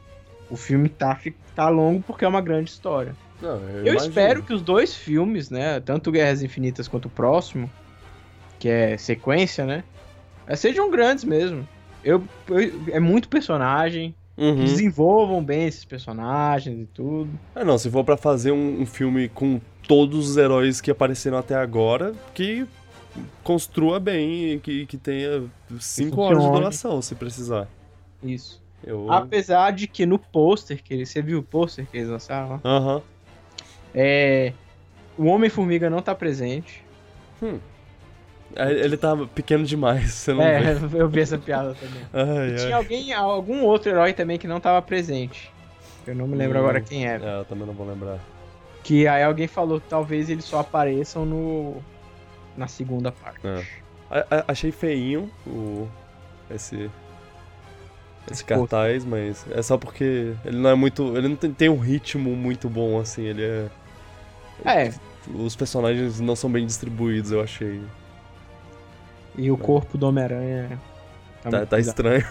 O filme tá, tá longo porque é uma grande história. Não, eu, Eu espero que os dois filmes, né? Tanto Guerras Infinitas quanto o próximo, que é sequência, né? eh, Sejam grandes mesmo. Eu, eu- é muito personagem. Uhum. que Desenvolvam bem esses personagens e tudo. Ah, não, se for pra fazer um, um filme com todos os heróis que apareceram até agora, que construa bem e que, que tenha cinco horas de duração, se precisar. Isso. Eu... Apesar de que no pôster que eles. Você viu o pôster que eles lançaram? lá? Aham. É. O Homem-Formiga não tá presente. É, Ele tá pequeno demais, você não é, vê. eu vi essa piada também. Ai, E ai. tinha alguém, algum outro herói também que não tava presente. Eu não me lembro Hum. agora quem era. É, eu também não vou lembrar. Que aí alguém falou que talvez eles só apareçam no. Na segunda parte. É. A- a- achei feinho o. esse. Esse cartaz, mas é só porque ele não é muito. Ele não tem, tem um ritmo muito bom assim, ele é. É, os personagens não são bem distribuídos, eu achei. E o corpo do Homem-Aranha tá, tá, tá estranho.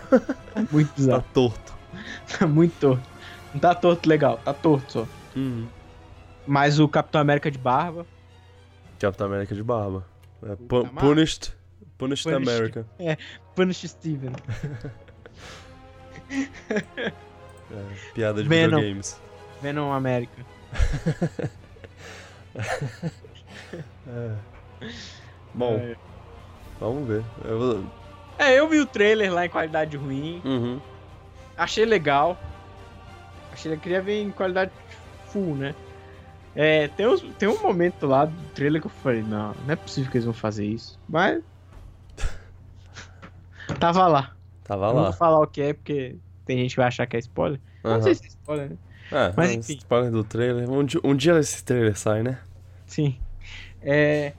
muito tá bizarro. tá torto. tá muito torto. Não tá torto legal, tá torto só. Uhum. Mas o Capitão América de barba. Capitão América de barba. É, pu punished, punished. Punished America. É, Punished Steven. é, piada de Venom. videogames. Venom América. é. Bom, é. vamos ver. Eu... É, eu vi o trailer lá em qualidade ruim. Uhum. Achei legal. Achei que queria ver em qualidade full, né? É, tem, uns, tem um momento lá do trailer que eu falei, não, não é possível que eles vão fazer isso. Mas. Tava lá. Tava não lá. Não vou falar o que é, porque tem gente que vai achar que é spoiler. Uhum. Não sei se é spoiler, né? É, mas enfim. Spoiler do trailer. Um dia, um dia esse trailer sai, né? Sim. É.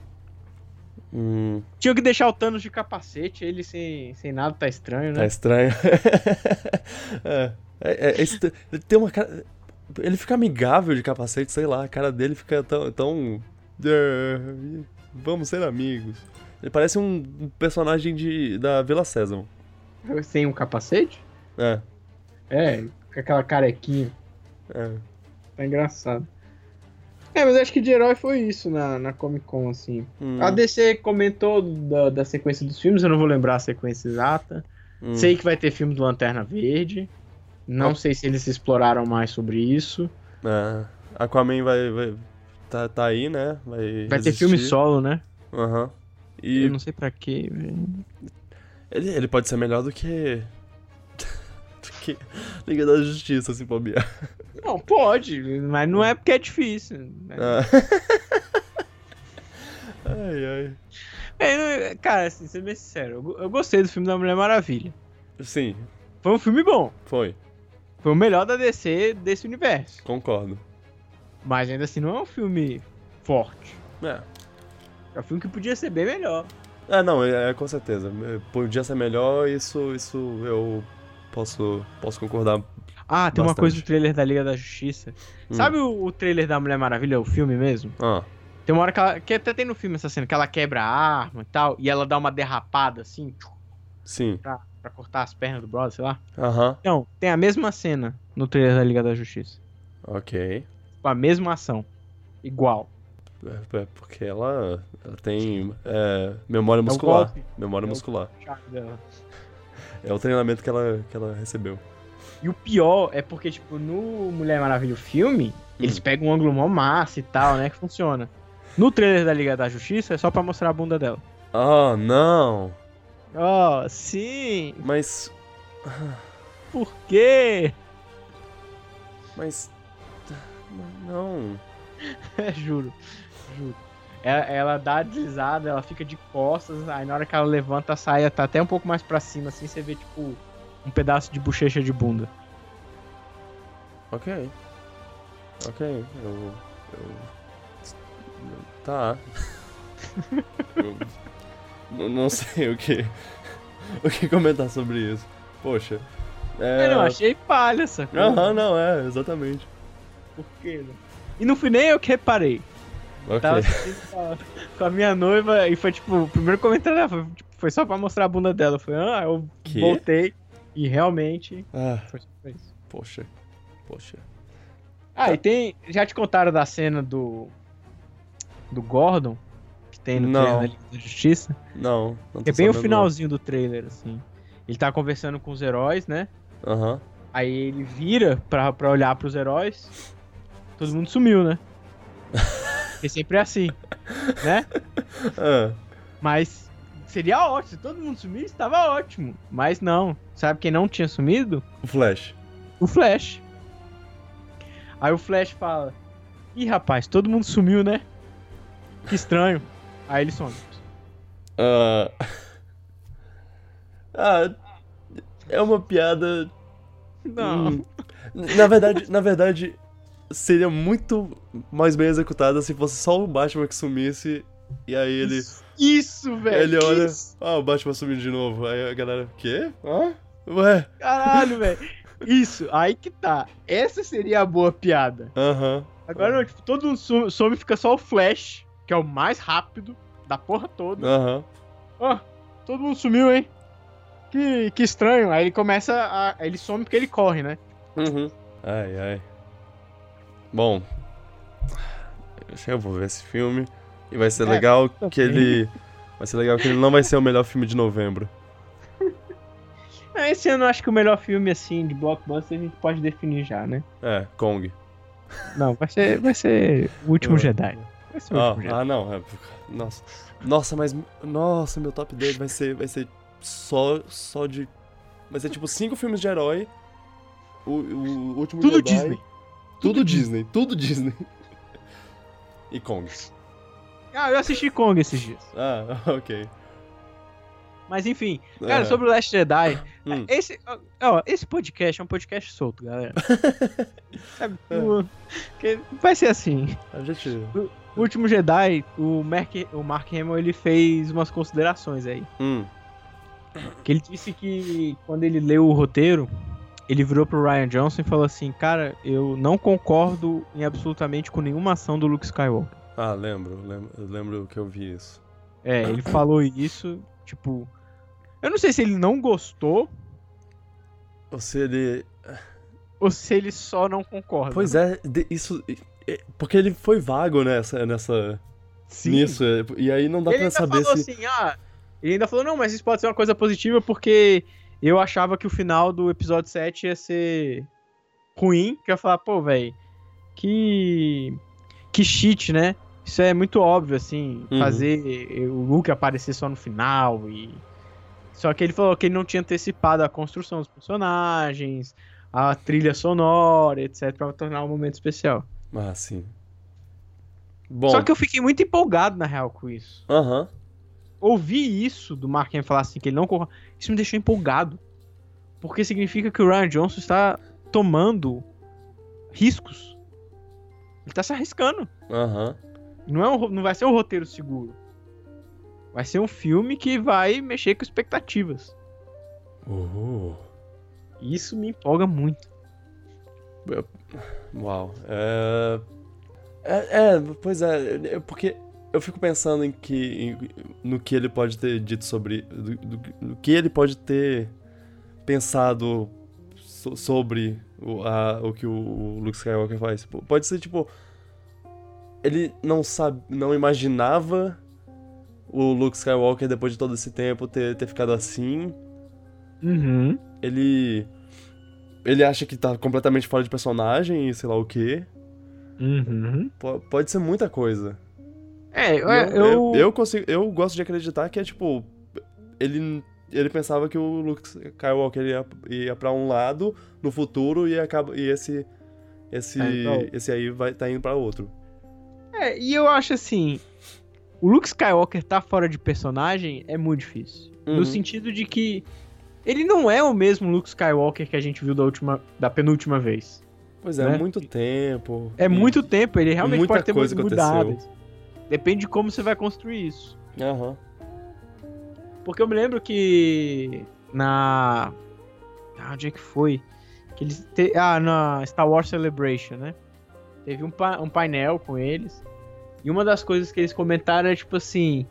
Hum. Tinha que deixar o Thanos de capacete, ele sem, sem nada tá estranho, né? Tá estranho. é. É, é, tem uma cara. Ele fica amigável de capacete, sei lá, a cara dele fica tão. tão é, vamos ser amigos. Ele parece um personagem de, da Vila Sésamo. Sem um capacete? É. É, com aquela carequinha. É. Tá engraçado. É, mas acho que de herói foi isso na, na Comic Con, assim. Hum. A DC comentou da, da sequência dos filmes, eu não vou lembrar a sequência exata. Hum. Sei que vai ter filme do Lanterna Verde. Não Oh. sei se eles exploraram mais sobre isso. É. Aquaman vai. vai tá, tá aí, né? Vai, Vai ter filme solo, né? Aham. E Eu não sei pra quê, ele, ele pode ser melhor do que. do que Liga da Justiça, se bobear. Não, pode, mas não é porque é difícil. né? Ah. ai, ai. É, cara, assim, ser bem sincero, eu, eu gostei do filme da Mulher Maravilha. Sim, Foi um filme bom. foi. Foi o melhor da DC desse universo. Concordo. Mas ainda assim não é um filme forte. É. É um filme que podia ser bem melhor. É, não, é, é, com certeza. É, Podia ser melhor, isso, isso eu posso, posso concordar. Ah, tem uma Bastante. coisa do trailer da Liga da Justiça. Hum. Sabe o, o trailer da Mulher Maravilha, o filme mesmo? Ah, Tem uma hora que ela. Que até tem no filme essa cena, que ela quebra a arma e tal, e ela dá uma derrapada assim, tchum, sim. pra, pra cortar as pernas do brother, sei lá. Aham, Então, tem a mesma cena no trailer da Liga da Justiça. ok. Com a mesma ação. Igual. É, é porque ela, ela tem é, memória o muscular. memória É muscular. É o treinamento que ela, que ela recebeu. E o pior é porque, tipo, no Mulher Maravilha filme, eles Hum. pegam um ângulo mó massa e tal, né? Que funciona. No trailer da Liga da Justiça é só pra mostrar a bunda dela. Ah, não! Oh, sim! Mas. Por quê? Mas. Não. Juro, juro. Ela, ela dá a deslizada, ela fica de costas, aí na hora que ela levanta a saia tá até um pouco mais pra cima, assim, você vê, tipo, um pedaço de bochecha de bunda. Ok. Ok. Eu. eu... Tá. eu não- sei o que. O que comentar sobre isso. Poxa. É. Eu não achei palha essa coisa. Aham, não, é, exatamente. Por quê, né? E não fui nem eu que reparei. Ok. Tava a, com a minha noiva e foi tipo, o primeiro comentário dela foi, tipo, foi só pra mostrar a bunda dela. Foi, ah, eu Que? voltei e realmente Ah, foi só pra isso. poxa. Poxa. Ah, e tem. Já te contaram da cena do. Do Gordon? Tem no Não. trailer da Justiça? Não, não é bem o finalzinho do trailer, assim. Ele tá conversando com os heróis, né? não. Aham. Aí ele vira pra, pra olhar pros heróis. Todo mundo sumiu, né? Porque sempre é assim, né? Ah, Mas seria ótimo. Se todo mundo sumisse, tava ótimo. Mas não. Sabe quem não tinha sumido? o Flash. O Flash. Aí o Flash fala: Ih, rapaz, todo mundo sumiu, né? Que estranho. Aí ele some. Ah. Ah. É uma piada. Não. hum, Na verdade, na verdade, seria muito mais bem executada se fosse só o Batman que sumisse. E aí ele. Isso, velho. Ele olha. isso. Ah, o Batman sumiu de novo. Aí a galera. Quê? Hã? Ué? Caralho, velho. Isso, aí que tá. Essa seria a boa piada. Aham. Agora não, tipo, todo mundo some, some fica só o Flash, que é o mais rápido da porra toda. Aham. Ó, todo mundo sumiu, hein? Que, que estranho. Aí ele começa a. Ele some porque ele corre, né? Uhum. Ai, ai. Bom. Eu vou ver esse filme. E vai ser É, legal também. que ele. Vai ser legal que ele não vai ser o melhor filme de novembro. Ah, Esse ano eu acho que o melhor filme, assim, de blockbuster a gente pode definir já, né? É, Kong. Não, vai ser, vai ser o último Ah. Jedi. Vai ser o Ah, ah, não. é- nossa. Nossa, mas. Nossa, meu top 10 vai ser, vai ser só, só de. Vai ser tipo cinco filmes de herói. O, o último Tudo Jedi, Disney. Tudo Disney. Tudo Disney. E Kong. Ah, eu assisti Kong esses dias. Ah, ok. Mas enfim, cara, É. sobre o Last Jedi, Hum. esse, ó, esse podcast é um podcast solto, galera. Sabe? que vai ser assim. A gente. O último Jedi, o Mark, o Mark Hamill, ele fez umas considerações aí. Hum. Que ele disse que quando ele leu o roteiro, ele virou pro Ryan Johnson e falou assim: Cara, eu não concordo em absolutamente com nenhuma ação do Luke Skywalker. Ah, lembro, lembro, eu lembro que eu vi isso. É, ele falou isso, tipo. Eu não sei se ele não gostou Ou se ele. ou se ele só não concorda. Pois é, de- isso. É, Porque ele foi vago nessa. nessa Sim. nisso. é, E aí não dá ele pra saber se. assim, ah. Ele ainda falou, não, mas isso pode ser uma coisa positiva porque eu achava que o final do episódio 7 ia ser ruim. Que eu ia falar, pô, velho, que. Que cheat, né? Isso é muito óbvio, assim, Uhum. fazer o Luke aparecer só no final e. Só que ele falou que ele não tinha antecipado a construção dos personagens, a trilha sonora, etc, pra tornar um momento especial. Ah, sim. Bom. Só que eu fiquei muito empolgado, na real, com isso. Aham. ouvir isso do Mark falar assim, que ele não corre, isso me deixou empolgado. Porque significa que o Ryan Johnson está tomando riscos. Ele tá se arriscando. Aham. Não, é um, não vai ser um roteiro seguro. Vai ser um filme que vai mexer com expectativas. Uhul. E isso me empolga muito. Uau. É... é. é, pois é, é porque eu fico pensando em que. em- no que ele pode ter dito sobre. Do, do- do que ele pode ter pensado so- sobre o, a- o que o Luke Skywalker faz. P- Pode ser tipo. Ele não sabe. não imaginava o Luke Skywalker depois de todo esse tempo ter, ter ficado assim. Uhum. Ele. Ele acha que tá completamente fora de personagem e sei lá o quê. Uhum. Po- Pode ser muita coisa. É, E eu, eu, eu, eu, consigo, eu gosto de acreditar que é tipo. Ele, ele pensava que o Luke Skywalker ia, ia pra um lado no futuro e, acaba, e esse. Esse, É, então- esse aí vai tá indo pra outro. É, e eu acho assim, o Luke Skywalker tá fora de personagem é muito difícil. Uhum. No sentido de que ele não é o mesmo Luke Skywalker que a gente viu da última, da penúltima vez. Pois é, Né? muito tempo. É muito tempo, ele realmente muita pode ter coisa mudado. aconteceu. Depende de como você vai construir isso. Aham. Porque eu me lembro que na ah, onde é que foi? Que eles te... ah, na Star Wars Celebration, né? Teve um, pa- um painel com eles. E uma das coisas que eles comentaram é tipo assim,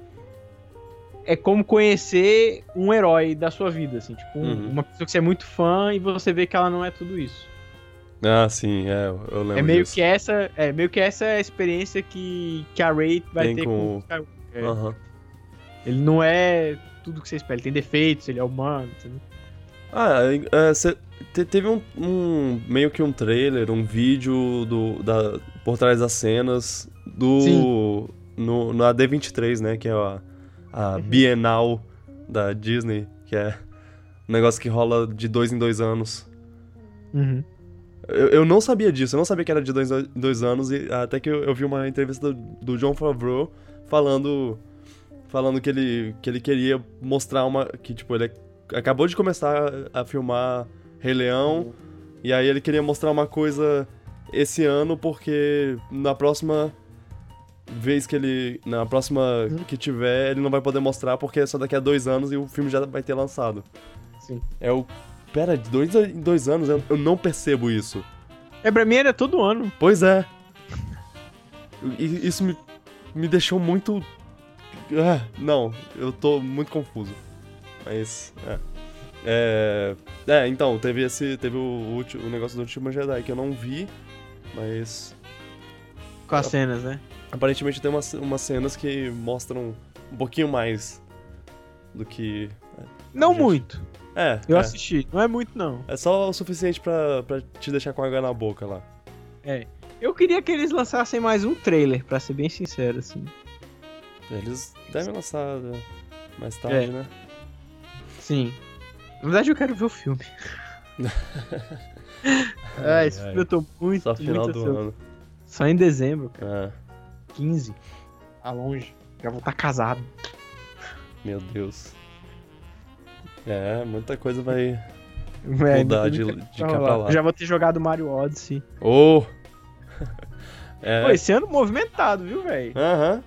é como conhecer um herói da sua vida, assim, tipo, um- Uhum. uma pessoa que você é muito fã e você vê que ela não é tudo isso. Ah, sim, é, eu lembro É meio disso. que essa, é meio que essa é a experiência que, que a Rey vai Tem ter com com, o-. É. Aham. Ele não é tudo que você espera, ele tem defeitos, ele é humano, entendeu? Ah, é, cê- te- teve um, um- meio que um trailer, um vídeo do, da, por trás das cenas do Sim. no, no AD23, né, que é a, a Uhum. Bienal da Disney, que é um negócio que rola de dois em dois anos. Uhum. Eu, eu não sabia disso, eu não sabia que era de dois dois anos, e até que eu, eu vi uma entrevista do, do John Favreau falando falando que ele, que ele queria mostrar uma. que tipo, ele acabou de começar a filmar Rei Leão, e aí ele queria mostrar uma coisa esse ano, porque na próxima vez que ele. Na próxima que tiver, ele não vai poder mostrar, porque é só daqui a dois anos e o filme já vai ter lançado. Sim. É o. Pera, de dois em dois anos eu, eu não percebo isso. É, pra mim era todo ano. Pois é. E isso me, me deixou muito. Ah, não, eu tô muito confuso. Mas. É. É, é então, teve esse. Teve o, o, o negócio do último Jedi que eu não vi, mas. Com as cenas, né? Aparentemente tem umas, umas cenas que mostram um pouquinho mais do que. Não gente... muito. É. Eu é. assisti. Não é muito, não. É só o suficiente pra, pra te deixar com água na boca lá. É. Eu queria que eles lançassem mais um trailer, pra ser bem sincero, assim. Eles devem lançar né, mais tarde, é. né? Sim. Na verdade, eu quero ver o filme. ah, esse filme eu tô muito, Só final muito do ano. Só em dezembro, cara. É. 15. Tá longe. Já vou estar tá casado. Meu Deus. É, muita coisa vai é, mudar de, de cá pra lá. Já vou ter jogado Mario Odyssey. Oh! é. Pô, esse ano movimentado, viu, velho? Aham. Uhum.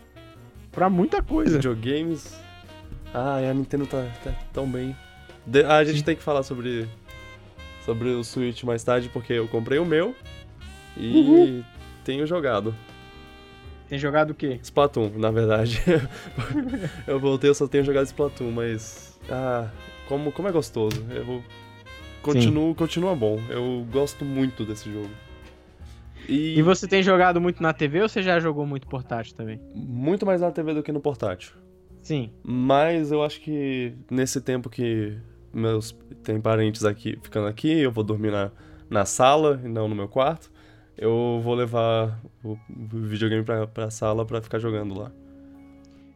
Pra muita coisa. Videogames. Ah, a Nintendo tá, tá tão bem. De... Ah, a gente tem que falar sobre sobre o Switch mais tarde, porque eu comprei o meu e tenho jogado. Tem jogado o quê? Splatoon, na verdade. eu voltei, eu só tenho jogado Splatoon, mas. Ah, como, como é gostoso. Eu continuo, continua bom. Eu gosto muito desse jogo. E... e... você tem jogado muito na TV ou você já jogou muito portátil também? Muito mais na TV do que no portátil. Sim. Mas eu acho que nesse tempo que meus tem parentes aqui ficando aqui, eu vou dormir na, na sala e não no meu quarto eu vou levar o videogame pra, pra sala pra ficar jogando lá.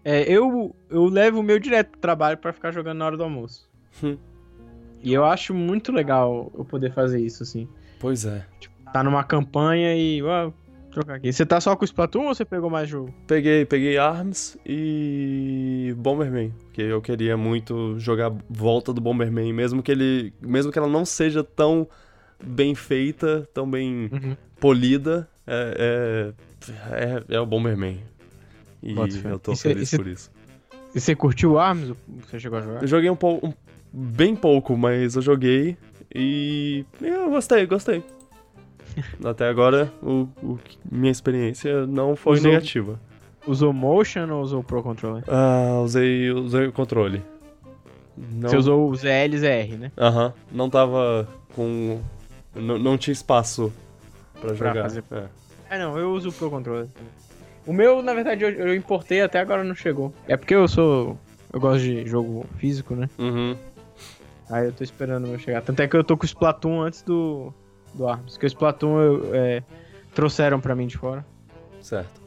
É, eu, eu levo o meu direto pro trabalho pra ficar jogando na hora do almoço. Hum. E eu acho muito legal eu poder fazer isso, assim. Pois é. Tipo, tá numa campanha e. Trocar aqui. Você tá só com o Splatoon ou você pegou mais jogo? Peguei, peguei ARMS e Bomberman, que eu queria muito jogar volta do Bomberman, mesmo que ele, mesmo que ela não seja tão bem feita, tão bem uhum polida é, é, é, é o Bomberman. E eu tô feliz por isso. E você curtiu o ARMS? Você chegou a jogar? Eu joguei um pouco, um, bem pouco, mas eu joguei e eu gostei, gostei. Até agora, o, o, minha experiência não foi usou, negativa. Usou Motion ou usou Pro Controller? Ah, usei, usei o controle. Não... Você usou o ZL e ZR, né? Aham, não tava com... Não, não tinha espaço pra jogar. Pra fazer... é. é, não, eu uso o Pro Controller. O meu, na verdade, eu, eu, importei até agora não chegou. É porque eu sou. Eu gosto de jogo físico, né? Uhum. Aí eu tô esperando o meu chegar. Tanto é que eu tô com o Splatoon antes do, do Arms. Porque o Splatoon eu, é, trouxeram pra mim de fora. Certo.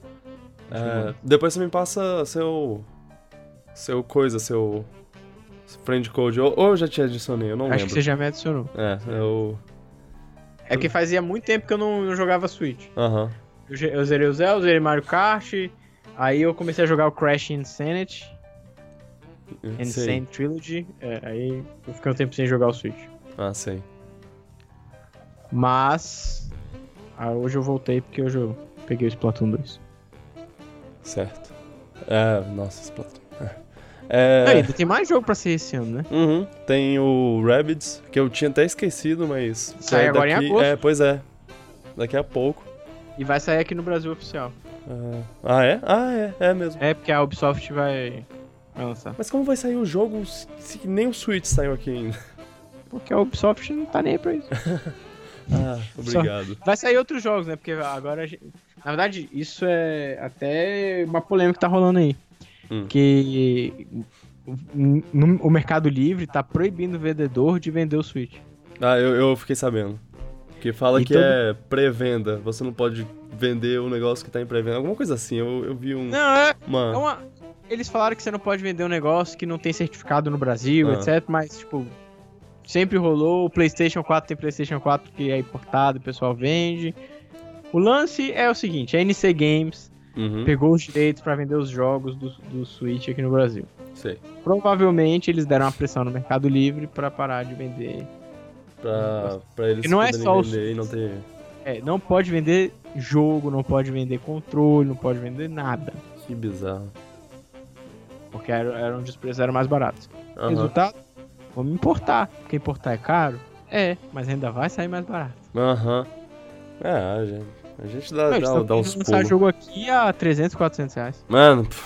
É, depois você me passa seu. Seu coisa, seu. Friend code. Ou, ou eu já te adicionei, eu não Acho lembro. Acho que você já me adicionou. É, eu. É que fazia muito tempo que eu não, não jogava Switch. Aham. Uhum. Eu, eu zerei o Zelda, zerei Mario Kart, aí eu comecei a jogar o Crash Insanity. Insane Trilogy. É, aí eu fiquei um tempo sem jogar o Switch. Ah, sei. Mas. Ah, hoje eu voltei porque hoje eu peguei o Splatoon 2. Certo. É, nossa, Splatoon. É... Ainda tem mais jogo pra ser esse ano, né? Uhum. Tem o Rabbids, que eu tinha até esquecido, mas. Sai agora daqui... em agosto. É, pois é. Daqui a pouco. E vai sair aqui no Brasil oficial. Uh... Ah, é? Ah, é, é mesmo. É, porque a Ubisoft vai... vai lançar. Mas como vai sair o jogo se nem o Switch saiu aqui ainda? Porque a Ubisoft não tá nem aí pra isso. ah, obrigado. Vai sair outros jogos, né? Porque agora. Gente... Na verdade, isso é até uma polêmica que tá rolando aí. Hum. Que no, o Mercado Livre tá proibindo o vendedor de vender o Switch. Ah, eu, eu fiquei sabendo. Que fala e que todo... é pré-venda. Você não pode vender um negócio que tá em pré-venda. Alguma coisa assim. Eu, eu vi um. Não, é. Uma... é uma... Eles falaram que você não pode vender um negócio que não tem certificado no Brasil, ah. etc. Mas, tipo, sempre rolou. O PlayStation 4 tem PlayStation 4 que é importado, o pessoal vende. O lance é o seguinte: a NC Games uhum. pegou os direitos para vender os jogos do, do Switch aqui no Brasil. Sei. Provavelmente eles deram uma pressão no Mercado Livre para parar de vender. Pra, pra eles não é só vender o... e não ter. É, não pode vender jogo, não pode vender controle, não pode vender nada. Que bizarro. Porque era, era onde os preços eram mais baratos. Uhum. Resultado? Vamos importar. Porque importar é caro? É, mas ainda vai sair mais barato. Aham. Uhum. É, gente A gente dá, dá, dá uns pulos. lançar jogo aqui a 300, 400 reais. Mano, pff,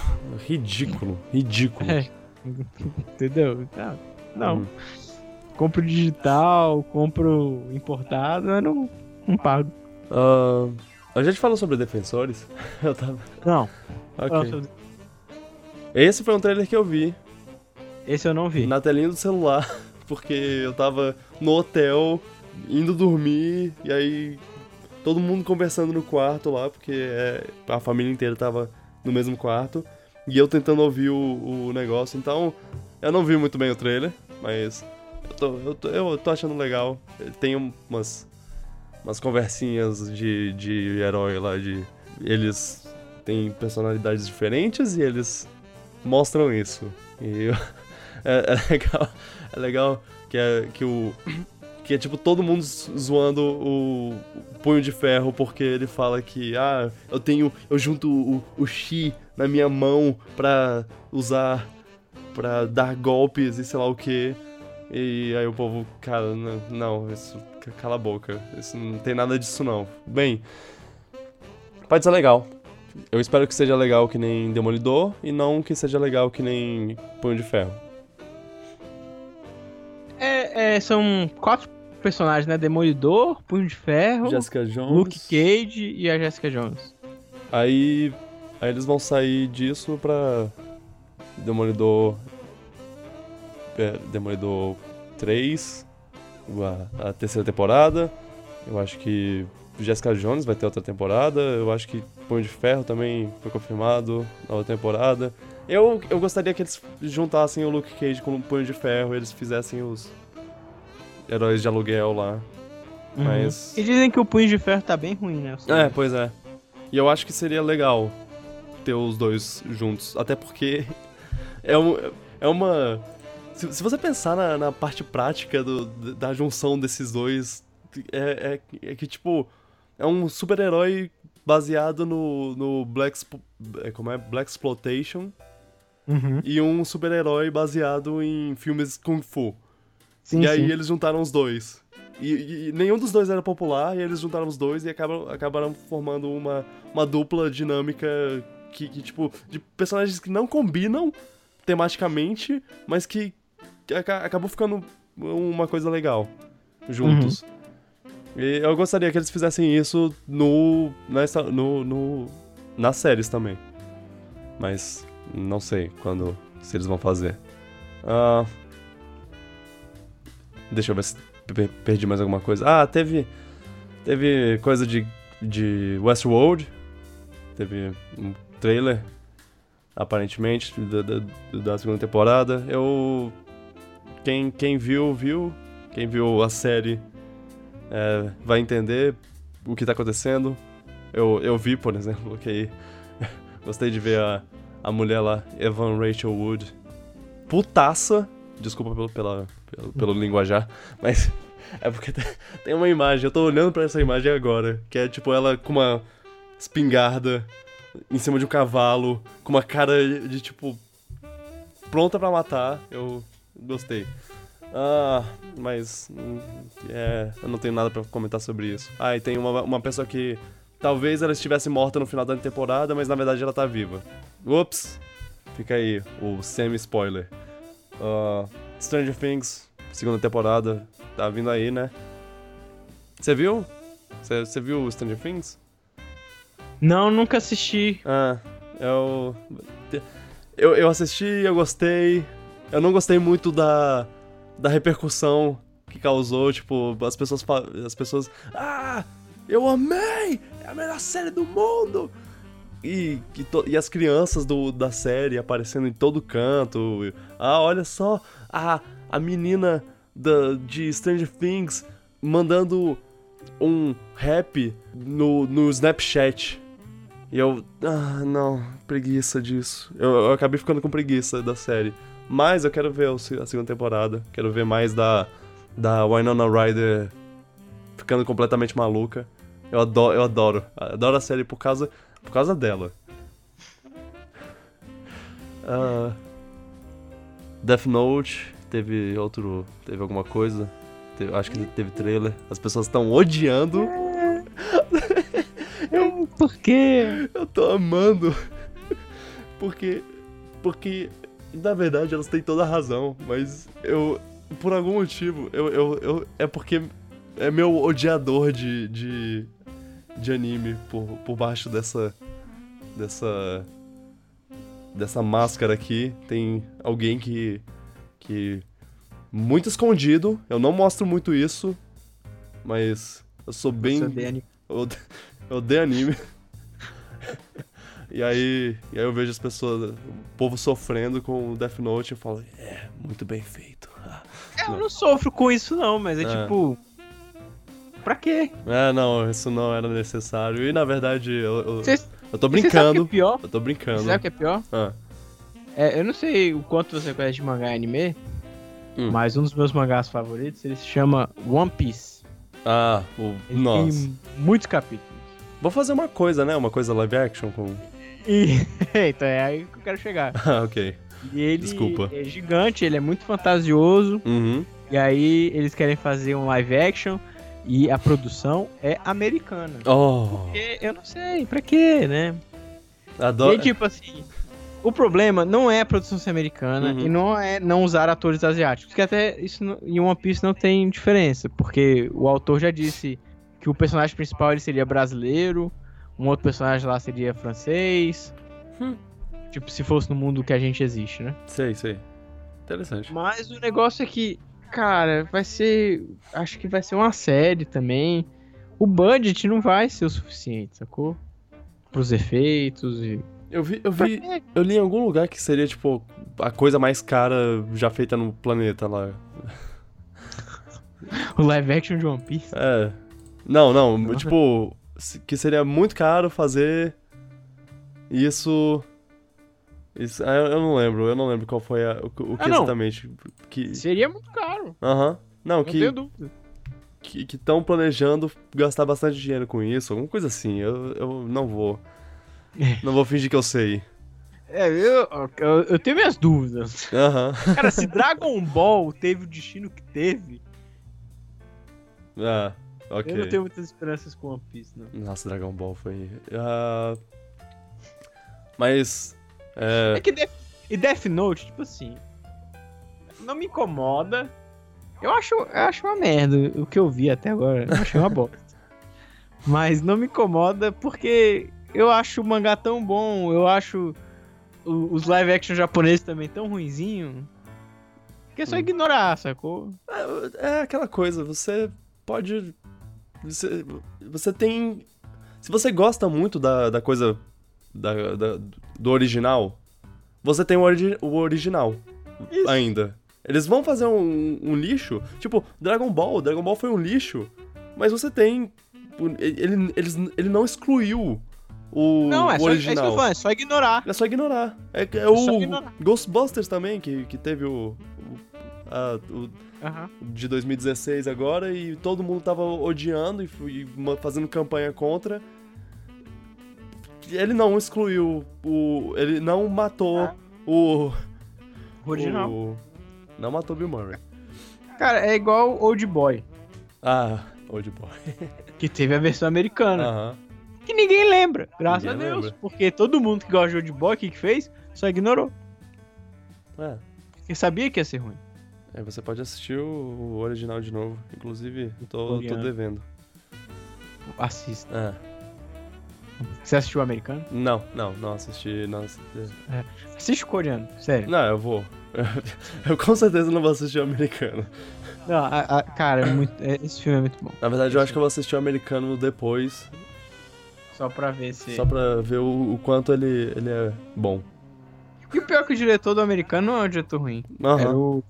ridículo, ridículo. É. Entendeu? Não. não. Hum. Compro digital, compro importado, mas não, não pago. Uh, a gente falou sobre defensores? Eu tava... Não. Ok. Esse foi um trailer que eu vi. Esse eu não vi. Na telinha do celular, porque eu tava no hotel, indo dormir, e aí todo mundo conversando no quarto lá, porque é, a família inteira tava no mesmo quarto, e eu tentando ouvir o, o negócio. Então, eu não vi muito bem o trailer, mas eu tô, eu tô, eu tô achando legal. Tem umas, umas conversinhas de, de herói lá, de. Eles têm personalidades diferentes e eles mostram isso. E eu, é, é, legal, é legal que, é, que o. Que é tipo todo mundo zoando o, punho de ferro porque ele fala que, ah, eu tenho. Eu junto o, Chi na minha mão pra usar. pra dar golpes e sei lá o que. E aí o povo, cara, não, não, isso. Cala a boca. Isso não tem nada disso não. Bem. Pode ser legal. Eu espero que seja legal que nem Demolidor e não que seja legal que nem Punho de Ferro. É, é, são quatro personagens, né? Demolidor, Punho de Ferro, Jessica Jones, Luke Cage e a Jessica Jones. Aí, aí eles vão sair disso pra Demolidor é, Demolidor 3, a, a terceira temporada. Eu acho que Jessica Jones vai ter outra temporada. Eu acho que Punho de Ferro também foi confirmado na outra temporada. Eu, eu gostaria que eles juntassem o Luke Cage com o Punho de Ferro e eles fizessem os heróis de aluguel lá. Uhum. Mas. E dizem que o Punho de Ferro tá bem ruim, né? É, pois é. E eu acho que seria legal ter os dois juntos. Até porque é, um, é uma. Se, se você pensar na, na parte prática do, da junção desses dois, é, é, é que, tipo, é um super-herói baseado no, no Black, é, como é? Black Exploitation uhum. e um super-herói baseado em filmes Kung Fu. Sim, e aí sim. eles juntaram os dois. E, e, nenhum dos dois era popular, e eles juntaram os dois e acabam, acabaram formando uma, uma dupla dinâmica que, que, tipo, de personagens que não combinam tematicamente, mas que, que acabou ficando uma coisa legal juntos. Uhum. E eu gostaria que eles fizessem isso no, nessa, no, no, nas séries também. Mas não sei quando se eles vão fazer. Uh, Deixa eu ver se perdi mais alguma coisa. Ah, teve. Teve coisa de, de Westworld. Teve um trailer, aparentemente, da, da, da segunda temporada. Eu. Quem, quem viu, viu. Quem viu a série é, vai entender o que tá acontecendo. Eu, eu vi, por exemplo, que gostei de ver a, a mulher lá, Evan Rachel Wood, putaça Desculpa pelo, pela, pelo, pelo linguajar, mas é porque tem uma imagem, eu tô olhando para essa imagem agora, que é tipo ela com uma espingarda em cima de um cavalo, com uma cara de tipo pronta para matar. Eu gostei. Ah, mas é, eu não tenho nada para comentar sobre isso. Ah, e tem uma, uma pessoa que talvez ela estivesse morta no final da temporada, mas na verdade ela tá viva. Ups! Fica aí o semi-spoiler. Uh, Stranger Things, segunda temporada, tá vindo aí, né? Você viu? Você viu Stranger Things? Não, nunca assisti. Ah, eu, eu. Eu assisti, eu gostei. Eu não gostei muito da, da repercussão que causou, tipo, as pessoas. As pessoas. Ah! Eu amei! É a melhor série do mundo! E, e, to, e, as crianças do, da série aparecendo em todo canto. Ah, olha só, a, a menina da, de Stranger Things mandando um rap no, no Snapchat. E eu. Ah, não, preguiça disso. Eu, eu acabei ficando com preguiça da série. Mas eu quero ver a segunda temporada. Quero ver mais da, da Winona Ryder ficando completamente maluca. Eu adoro, eu adoro. Adoro a série por causa por causa dela. Uh, Death Note, teve outro. Teve alguma coisa. Teve, acho que teve trailer. As pessoas estão odiando. Por quê? Eu tô amando. Porque. Porque. Na verdade, elas têm toda a razão, mas eu. Por algum motivo, eu. eu, eu é porque é meu odiador de. de, de anime por, por baixo dessa. dessa. Dessa máscara aqui. Tem alguém que. que. muito escondido. Eu não mostro muito isso, mas eu sou bem. Você odeia anime. Eu odeio, eu odeio anime. e, aí, e aí eu vejo as pessoas, o povo sofrendo com o Death Note e eu falo, é, muito bem feito. É, Eu não sofro com isso, não, mas é, É. tipo. Pra quê? É, não, isso não era necessário. E na verdade, eu, eu, Você eu tô que brincando. é pior? Eu tô brincando. Você sabe o que é pior? Ah, É, eu não sei o quanto você conhece de mangá e anime, Hum. mas um dos meus mangás favoritos, ele se chama One Piece. ah o, Ele nossa. tem muitos capítulos. Vou fazer uma coisa, né? Uma coisa live action com. E então é aí que eu quero chegar. Ah, ok. E ele Desculpa. é gigante, ele é muito fantasioso. Uhum. E aí eles querem fazer um live action e a produção é americana. Oh, Porque eu não sei, pra quê, né? E adoro. aí, tipo assim, o problema não é a produção ser americana Uhum. e não é não usar atores asiáticos. Porque até isso não- em One Piece não tem diferença. Porque o autor já disse que o personagem principal ele seria brasileiro, um outro personagem lá seria francês. Hum. Tipo, se fosse no mundo que a gente existe, né? Sei, sei. Interessante. Mas o negócio é que, cara, vai ser. Acho que vai ser uma série também. O budget não vai ser o suficiente, sacou? Pros efeitos e. Eu vi, eu vi, eu li em algum lugar que seria, tipo, a coisa mais cara já feita no planeta lá. O live action de One Piece. É. Não, não, tipo, se- que seria muito caro fazer isso. Isso, ah, eu não lembro, eu não lembro qual foi a, o, o que Ah, não. exatamente. Que. Seria muito caro. Aham. Não, Não que tenho dúvida. estão planejando gastar bastante dinheiro com isso, alguma coisa assim. Eu, eu não vou. Não vou fingir que eu sei. É, eu, eu, eu tenho minhas dúvidas. Aham. Cara, se Dragon Ball teve o destino que teve, Ah, ok. eu não tenho muitas esperanças com One Piece, não. Nossa, Dragon Ball foi. Ah, Mas. É... É que Death, e Death Note, tipo assim, não me incomoda. Eu acho, eu acho uma merda o que eu vi até agora. Eu achei uma bosta. Mas não me incomoda porque eu acho o mangá tão bom, eu acho os live action japoneses também tão ruinzinho. Que é só Hum. ignorar, sacou? É, é aquela coisa, você pode. Você, você tem. Se você gosta muito da, da coisa. Da, da- do original, você tem o, origi- o original Isso. ainda. Eles vão fazer um, um lixo. Tipo, Dragon Ball. Dragon Ball foi um lixo. Mas você tem. Ele, eles, ele não excluiu o, não, é o só, é isso que eu original. tô falando, é só ignorar. É só ignorar. É, é só o ignorar. Ghostbusters também, que, que teve o, o, a- o Aham. de 2016 agora e todo mundo tava odiando e, e fazendo campanha contra. Ele não excluiu o. Ele não matou Ah. o. O original. o- não matou Bill Murray. Cara, é igual Old Boy, Ah, Old Boy. que teve a versão americana. Aham. Que ninguém lembra, graças Ninguém a Deus. lembra. Porque todo mundo que gosta de Old Boy, o que, que fez? Só ignorou. É. Porque sabia que ia ser ruim. Aí você pode assistir o, original de novo. Inclusive, tô, tô devendo. Assista. É. Você assistiu o americano? Não, não, não assisti. Não, assisti. Assiste o coreano, sério. não eu vou. Eu com certeza não vou assistir o americano. Não, a- a- cara, é muito- é- esse filme é muito bom. Na verdade, eu acho que eu vou assistir o americano depois, Só pra ver se. só pra ver o, o quanto ele, ele é bom. E o pior é que o diretor do americano não é um diretor ruim. Aham. Era o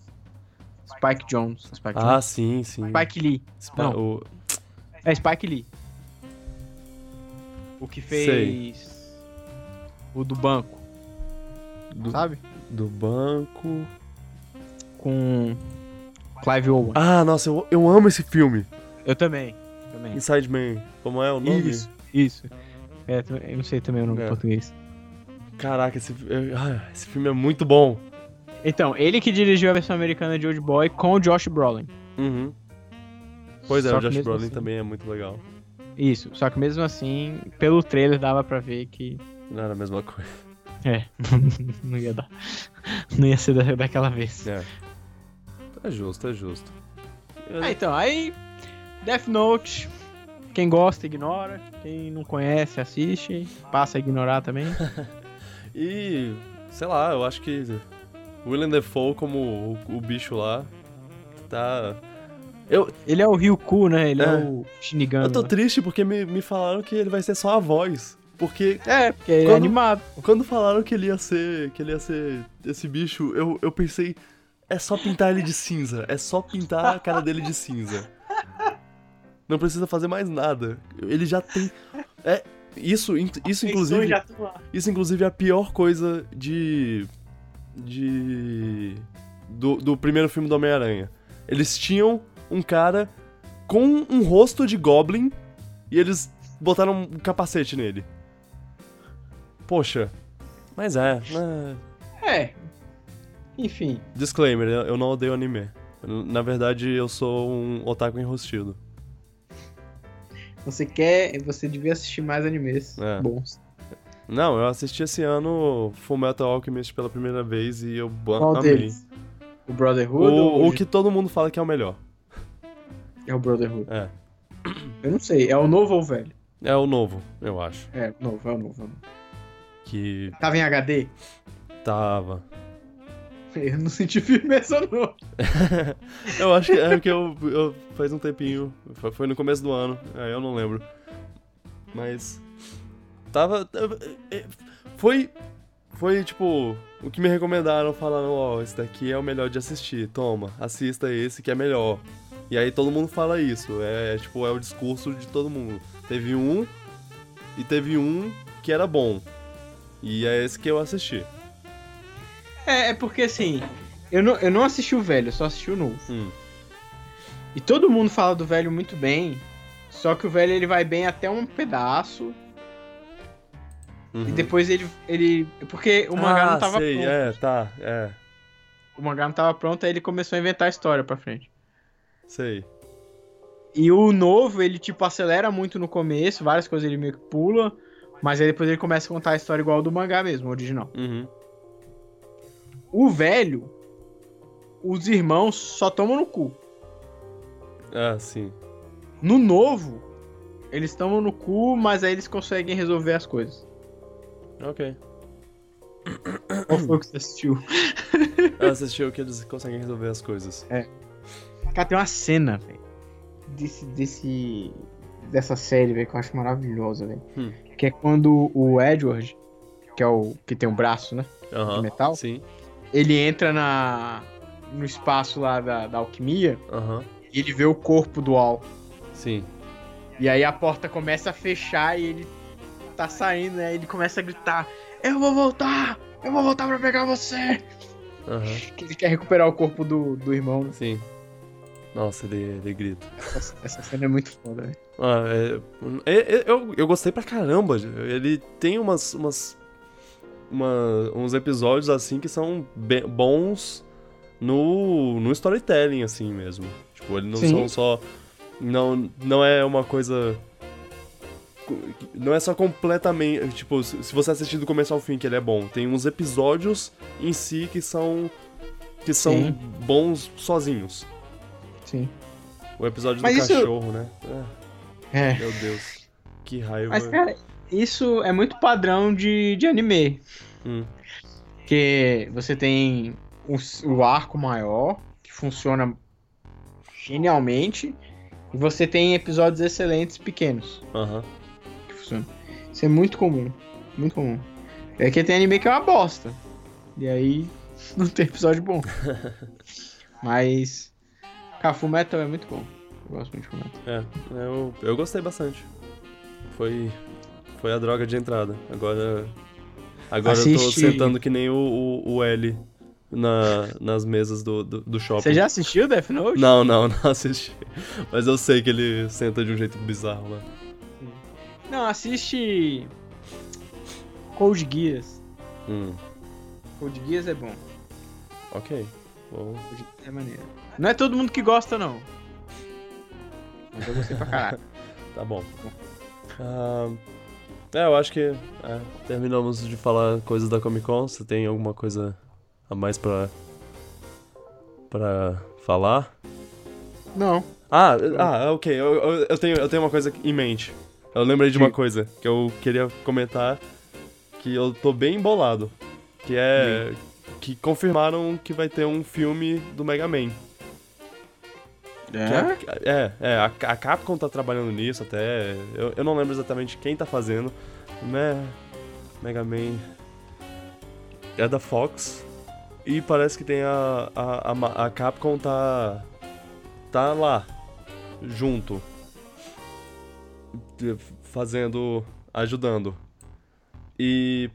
Spike Jones. Spike, Ah, Jones. sim, sim. Spike Lee. Spi- não. o- É Spike Lee. O que fez. O do banco, do, sabe? Do banco. Com Clive Owen. Ah, nossa, eu, eu amo esse filme. Eu também. também. Inside Man. Como é o nome? Isso, isso. É, eu não sei também o nome É. em português. Caraca, esse, ah, esse filme é muito bom. Então, ele que dirigiu a versão americana de Old Boy com o Josh Brolin. Uhum. Pois é, Só o Josh Brolin assim- também é muito legal. Isso, só que mesmo assim, pelo trailer dava pra ver que. Não era a mesma coisa. É, não ia dar. Não ia ser da, daquela vez. É. É justo, é justo. Ah, então, aí. Death Note. Quem gosta, ignora. Quem não conhece, assiste. Passa a ignorar também. e. Sei lá, eu acho que. William Defoe como o, o bicho lá. Tá. Eu... Ele é o Ryuku, né? Ele é, é o Shinigami. Eu tô né? triste porque me, me falaram que ele vai ser só a voz. Porque. É, porque ele é animado. Quando falaram que ele ia ser. que ele ia ser esse bicho, eu, eu pensei. É só pintar ele de cinza. É só pintar a cara dele de cinza. Não precisa fazer mais nada. Ele já tem. É. Isso, isso inclusive. Isso, inclusive, é a pior coisa de. De. Do, do primeiro filme do Homem-Aranha. Eles tinham um cara com um rosto de Goblin e eles botaram um capacete nele. Poxa. Mas é. É. é. Enfim. Disclaimer, eu não odeio anime. Na verdade, eu sou um otaku enrostido. Você quer. Você devia assistir mais animes é. bons. Não, eu assisti esse ano Full Metal Alchemist pela primeira vez e eu Qual amei. Deles? O Brotherhood? O, o que todo mundo fala que é o melhor. É o Brotherhood. É. Eu não sei, é o novo ou o velho? É o novo, eu acho. É, novo, é o novo. É o novo. Que. Tava em HD? Tava. Eu não senti firmeza, não. eu acho que é que eu, eu faz um tempinho. Foi no começo do ano. Aí eu não lembro. Mas. Tava. Foi. Foi tipo. O que me recomendaram falando, ó, oh, esse daqui é o melhor de assistir. Toma, assista esse que é melhor. E aí todo mundo fala isso. É, é tipo, é o discurso de todo mundo. Teve um e teve um que era bom. E é esse que eu assisti. É, é porque assim, eu não, eu não assisti o velho, eu só assisti o novo. Hum. E todo mundo fala do velho muito bem, só que o velho ele vai bem até um pedaço. Uhum. E depois ele. ele porque o mangá ah, não tava sei, pronto. É, tá, é. O mangá não tava pronto, aí ele começou a inventar a história pra frente. Sei. E o novo, ele tipo acelera muito no começo, várias coisas ele meio que pula. Mas aí depois ele começa a contar a história igual do mangá mesmo, original. Uhum. O velho, os irmãos só tomam no cu. Ah, sim. No novo, eles tomam no cu, mas aí eles conseguem resolver as coisas. Ok. Qual foi o que você assistiu? Eu assisti o que eles conseguem resolver as coisas. É. Cara, tem uma cena, velho. Desse, desse. Dessa série, velho, que eu acho maravilhosa, velho. Hum que é quando o Edward, que é o que tem um braço, né? Uhum, de metal. Sim. Ele entra na no espaço lá da, da alquimia uhum. e ele vê o corpo do Al. Sim. E aí a porta começa a fechar e ele tá saindo, né? Ele começa a gritar: Eu vou voltar! Eu vou voltar pra pegar você! Uhum. Que ele quer recuperar o corpo do, do irmão. Né? Sim. Nossa, ele, ele grita. Essa, essa cena é muito foda, velho. Ah, é, é, é, eu, eu gostei pra caramba. Ele tem umas. umas uma, uns episódios assim que são bem, bons no, no storytelling, assim mesmo. Tipo, eles não Sim. são só. Não, não é uma coisa. Não é só completamente. Tipo, se você assistir do começo ao fim, que ele é bom. Tem uns episódios em si que são. que são Sim. bons sozinhos. Sim. O episódio Mas do isso... cachorro, né? É. é. Meu Deus. Que raiva. Mas, cara, isso é muito padrão de, de anime. Hum. Que você tem o, o arco maior, que funciona genialmente, e você tem episódios excelentes pequenos. Aham. Que funcionam. Isso é muito comum. Muito comum. É que tem anime que é uma bosta. E aí não tem episódio bom. Mas Cara, Fullmetal é muito bom. Eu gosto muito de Fullmetal. É, eu, eu gostei bastante. Foi, foi a droga de entrada. Agora, agora Assiste... eu tô sentando que nem o, o, o L na, nas mesas do, do, do, shopping. Você já assistiu Death Note? Não, não, não assisti. Mas eu sei que ele senta de um jeito bizarro lá. Não, assiste Code Geass. Hum. Code Geass é bom. Ok. Bom. É maneiro. Não é todo mundo que gosta, não. Mas eu gostei pra caralho. Tá bom. Uh, é, eu acho que é, terminamos de falar coisas da Comic Con. Você tem alguma coisa a mais pra, pra falar? Não. Ah, ah ok. Eu, eu, eu, tenho, eu tenho uma coisa em mente. Eu lembrei de uma coisa que eu queria comentar que eu tô bem embolado. Que é. Sim. Que confirmaram que vai ter um filme do Mega Man. É? é, é, a, a, Capcom tá trabalhando nisso até. Eu, eu não lembro exatamente quem tá fazendo. Né? Mega Man. É da Fox. E parece que tem a. A, a, a Capcom tá. Tá lá. Junto. Fazendo. Ajudando. E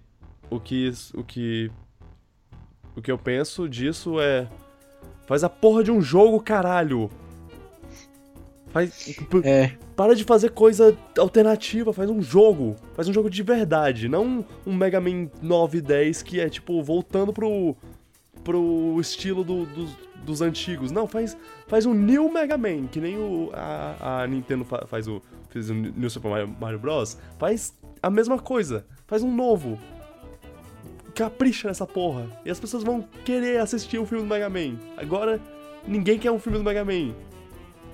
o que. O que. O que eu penso disso é. Faz a porra de um jogo, caralho! Faz. É. Para de fazer coisa alternativa, faz um jogo. Faz um jogo de verdade. Não um Mega Man 9 e 10 que é tipo voltando pro. pro estilo do, do, dos antigos. Não, faz, faz um New Mega Man, que nem o, a, a Nintendo faz o. Fez o New Super Mario, Mario Bros. Faz a mesma coisa. Faz um novo. Capricha nessa porra. E as pessoas vão querer assistir o um filme do Mega Man. Agora, ninguém quer um filme do Mega Man.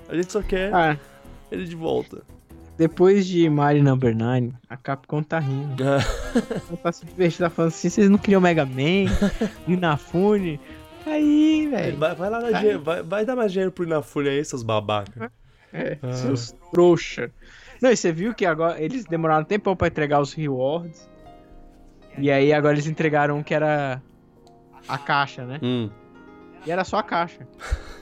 A gente só quer ah. ele de volta. Depois de Mario Number 9, a Capcom tá rindo. Ela tá se divertindo, tá falando assim, vocês não queriam Mega Man, Inafune? Aí, velho. Vai, vai, lá na dinheiro, vai, vai, dar mais dinheiro pro Inafune aí, seus babaca. É, ah. seus trouxa. Não, e você viu que agora eles demoraram um tempão pra entregar os rewards. E aí agora eles entregaram um que era a caixa, né? Hum. E era só a caixa.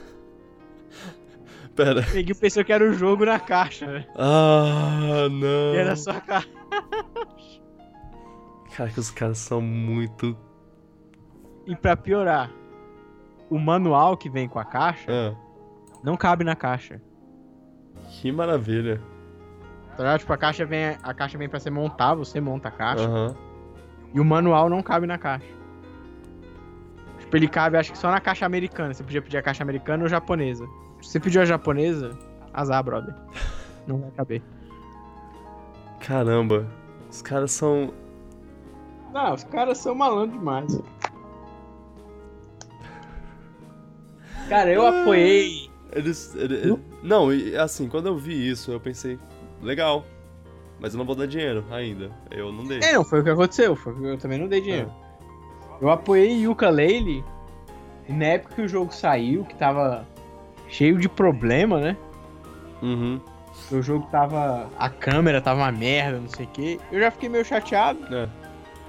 Pera. Peguei pensou que era o jogo na caixa, né? Ah, não. E era só a caixa. Cara, que os caras são muito. E pra piorar, o manual que vem com a caixa ah. não cabe na caixa. Que maravilha. Tá, tipo, a caixa vem, a caixa vem pra ser montar, você monta a caixa. Uhum. E o manual não cabe na caixa. Tipo, ele cabe, acho que só na caixa americana. Você podia pedir a caixa americana ou japonesa. Se você pediu a japonesa, azar, brother. Não vai caber. Caramba, os caras são. Não, os caras são malandros demais. Cara, eu apoiei. Eles. eles não, assim, quando eu vi isso, eu pensei, legal. Mas eu não vou dar dinheiro ainda. Eu não dei. É, não, foi o que aconteceu. Foi, eu também não dei dinheiro. É. Eu apoiei Yuka Leile na época que o jogo saiu, que tava cheio de problema, né? Uhum. O jogo tava. A câmera tava uma merda, não sei o quê. Eu já fiquei meio chateado. É.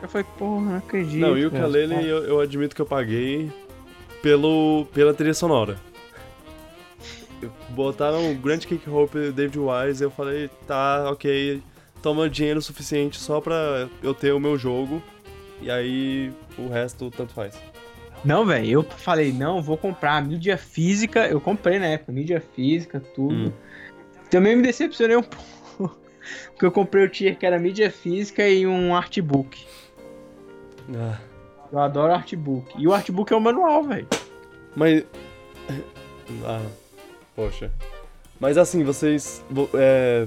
Eu falei, porra, não acredito. Não, e o Kalele eu, eu admito que eu paguei pelo, pela trilha sonora. Botaram o Grand Kick Hope David Wise e eu falei, tá, ok, toma dinheiro suficiente só pra eu ter o meu jogo. E aí o resto tanto faz. Não, velho, eu falei, não, vou comprar mídia física. Eu comprei na época, mídia física, tudo. Hum. Também me decepcionei um pouco. Porque eu comprei o tier que era mídia física e um artbook. Ah. Eu adoro artbook. E o artbook é o manual, velho. Mas. Ah, poxa. Mas assim, vocês. É,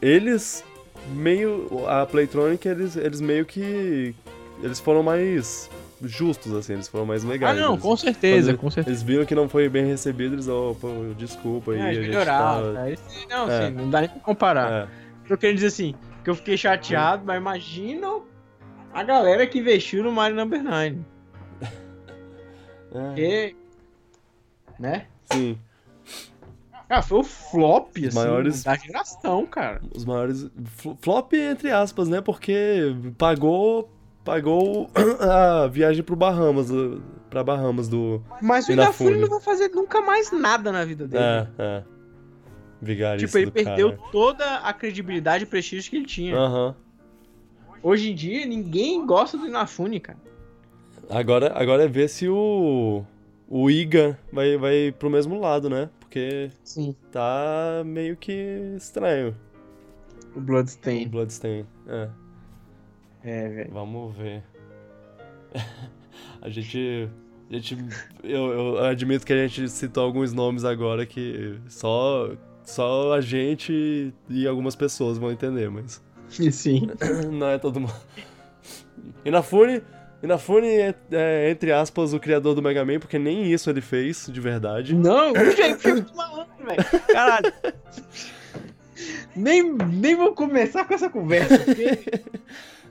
eles meio. A Playtronic, eles, eles meio que. Eles foram mais justos, assim, eles foram mais legais. Ah, não, eles, com certeza, com certeza. Eles viram que não foi bem recebido, eles, oh, pô, desculpa aí. É, a gente melhorar, tá... Não, é. assim, não dá nem pra comparar. É. Eu quero dizer assim, que eu fiquei chateado, mas imagina a galera que investiu no Mario Number 9. É. Porque, né? Sim. Cara, foi o flop, assim, maiores, da geração, cara. Os maiores... Flop, entre aspas, né? Porque pagou pagou a viagem pro Bahamas, pra Bahamas do. Mas o Inafune não vai fazer nunca mais nada na vida dele. É, é. Vigarista tipo, ele perdeu cara. toda a credibilidade e prestígio que ele tinha. Uhum. Hoje em dia, ninguém gosta do Inafune, cara. Agora, agora é ver se o. O Iga vai, vai pro mesmo lado, né? Porque Sim. tá meio que estranho. O Bloodstain. O Bloodstain, é. É, velho. Vamos ver. a gente. A gente. Eu, eu admito que a gente citou alguns nomes agora que só. Só a gente e algumas pessoas vão entender, mas. Sim. Não é todo mundo. Inafune, Inafune é, é, entre aspas, o criador do Mega Man, porque nem isso ele fez, de verdade. Não, eu foi muito malandro, velho. Caralho. nem, nem vou começar com essa conversa, porque...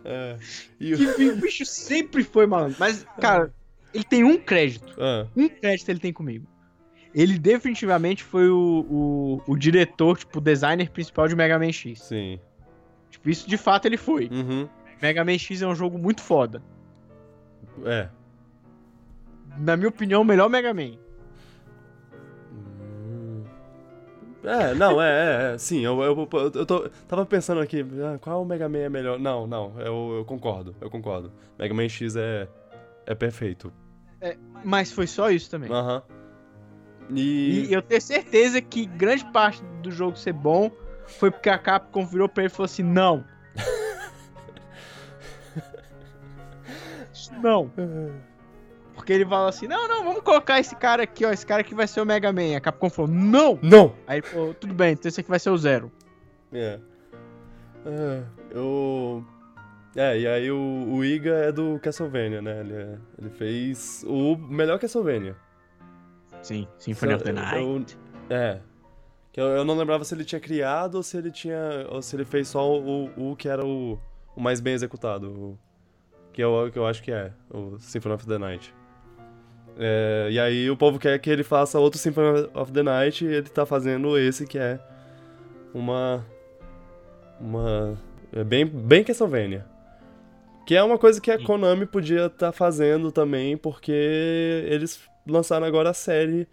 É, e o... bicho sempre foi malandro. Mas, cara, ele tem um crédito. Ah. Um crédito ele tem comigo. Ele definitivamente foi o, o, o diretor, tipo, o designer principal de Mega Man X. Sim. Tipo, isso de fato ele foi. Uhum. Mega Man X é um jogo muito foda. É. Na minha opinião, o melhor Mega Man. É, não, é, é, é sim, eu, eu, eu, eu tô, tava pensando aqui, ah, qual Mega Man é melhor? Não, não, eu, eu concordo, eu concordo. Mega Man X é, é perfeito. É, mas foi só isso também. Aham. E... e... eu tenho certeza que grande parte do jogo ser bom foi porque a Capcom virou pra ele e falou assim: não. não. Porque ele falou assim: não, não, vamos colocar esse cara aqui, ó. Esse cara aqui vai ser o Mega Man. A Capcom falou: não! Não! Aí ele falou: tudo bem, então esse aqui vai ser o Zero. É. Uh, eu. É, e aí o, o Iga é do Castlevania, né? Ele, é, ele fez o melhor Castlevania. Sim, Symphony of the Night. Eu, é. Eu, eu não lembrava se ele tinha criado ou se ele tinha. ou se ele fez só o, o que era o, o mais bem executado. O, que, eu, que eu acho que é, o Symphony of the Night. É, e aí o povo quer que ele faça outro Symphony of the Night e ele tá fazendo esse que é uma. Uma. É bem, bem Castlevania. Que é uma coisa que a Konami podia estar tá fazendo também, porque eles lançaram agora a série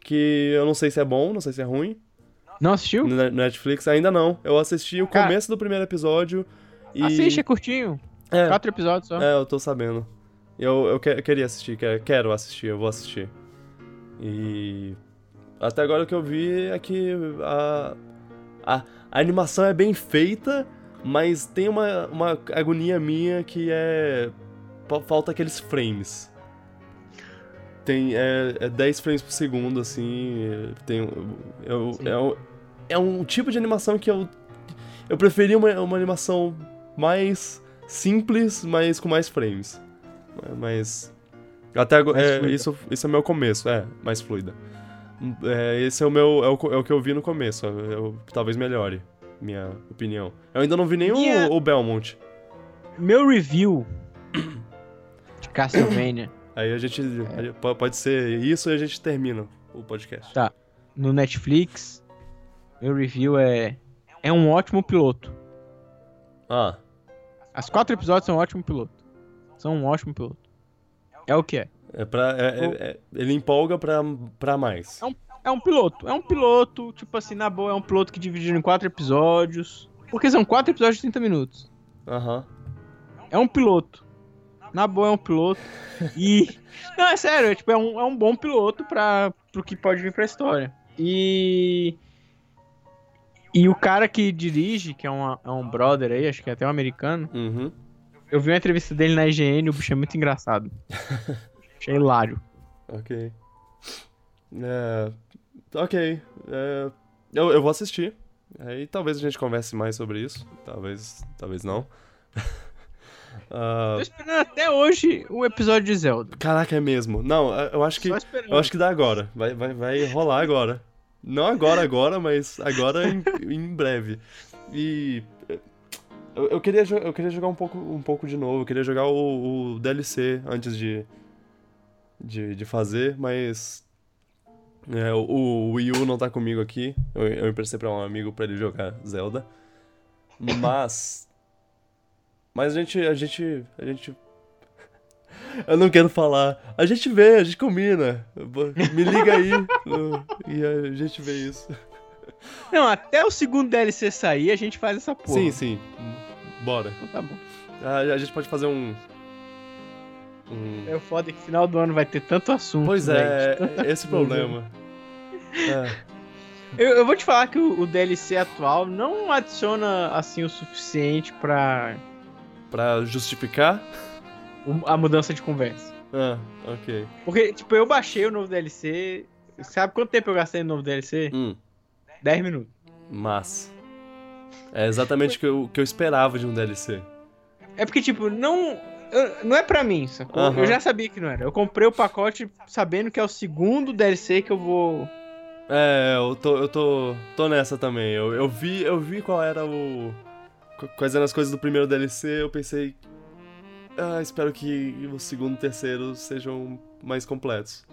que eu não sei se é bom, não sei se é ruim. Não assistiu? Netflix ainda não. Eu assisti o Cara, começo do primeiro episódio e... Assiste, é curtinho. É, Quatro episódios só. É, eu tô sabendo. Eu, eu, que, eu queria assistir, quero assistir, eu vou assistir. E... Até agora o que eu vi é que a, a, a animação é bem feita, mas tem uma, uma agonia minha que é... Falta aqueles frames tem é, é 10 frames por segundo, assim. Tem, eu, é, um, é um tipo de animação que eu. Eu preferia uma, uma animação mais simples, mas com mais frames. Mas. Até agora. É, isso, isso é meu começo, é, mais fluida. É, esse é o meu. É o, é o que eu vi no começo. Eu, talvez melhore, minha opinião. Eu ainda não vi nem minha... o, o Belmont. Meu review de Castlevania. Aí a gente. É. Pode ser isso e a gente termina o podcast. Tá. No Netflix, meu review é. É um ótimo piloto. Ah. As quatro episódios são um ótimo piloto. São um ótimo piloto. É o que é. É pra, é, é, é, ele empolga pra, pra mais. É um, é um piloto. É um piloto, tipo assim, na boa, é um piloto que dividido em quatro episódios. Porque são quatro episódios de 30 minutos. Aham. Uhum. É um piloto na boa é um piloto. E. Não, é sério, é, tipo, é, um, é um bom piloto para pro que pode vir pra história. E. E o cara que dirige, que é, uma, é um brother aí, acho que é até um americano. Uhum. Eu vi uma entrevista dele na IGN, o bicho é muito engraçado. Achei hilário. Ok. É, ok. É, eu, eu vou assistir. Aí talvez a gente converse mais sobre isso. Talvez, talvez não. Uh... Tô esperando até hoje o episódio de Zelda. Caraca, é mesmo. Não, eu acho que. Eu acho que dá agora. Vai, vai, vai rolar agora. Não agora, agora, mas agora em, em breve. E. Eu, eu, queria, eu queria jogar um pouco, um pouco de novo. Eu queria jogar o, o DLC antes de, de, de fazer, mas. É, o, o Wii U não tá comigo aqui. Eu, eu emprestei pra um amigo pra ele jogar Zelda. Mas. Mas a gente, a gente, a gente... Eu não quero falar. A gente vê, a gente combina. Me liga aí e a gente vê isso. Não, até o segundo DLC sair a gente faz essa porra. Sim, sim. Bora. Então tá bom. A, a gente pode fazer um... um... É o foda que final do ano vai ter tanto assunto. Pois é, é esse o problema. É. Eu, eu, vou te falar que o, o, DLC atual não adiciona assim o suficiente pra Pra justificar? A mudança de conversa. Ah, ok. Porque, tipo, eu baixei o novo DLC. Sabe quanto tempo eu gastei no novo DLC? Hum. 10 minutos. Mas. É exatamente o que eu, que eu esperava de um DLC. É porque, tipo, não. eu- não é pra mim, sacou? Aham. Eu já sabia que não era. Eu comprei o pacote sabendo que é o segundo DLC que eu vou. É, eu tô, eu tô, tô nessa também. Eu, eu vi, eu vi qual era o qu- quais eram as coisas do primeiro DLC, eu pensei, ah, espero que o segundo e o terceiro sejam mais completos.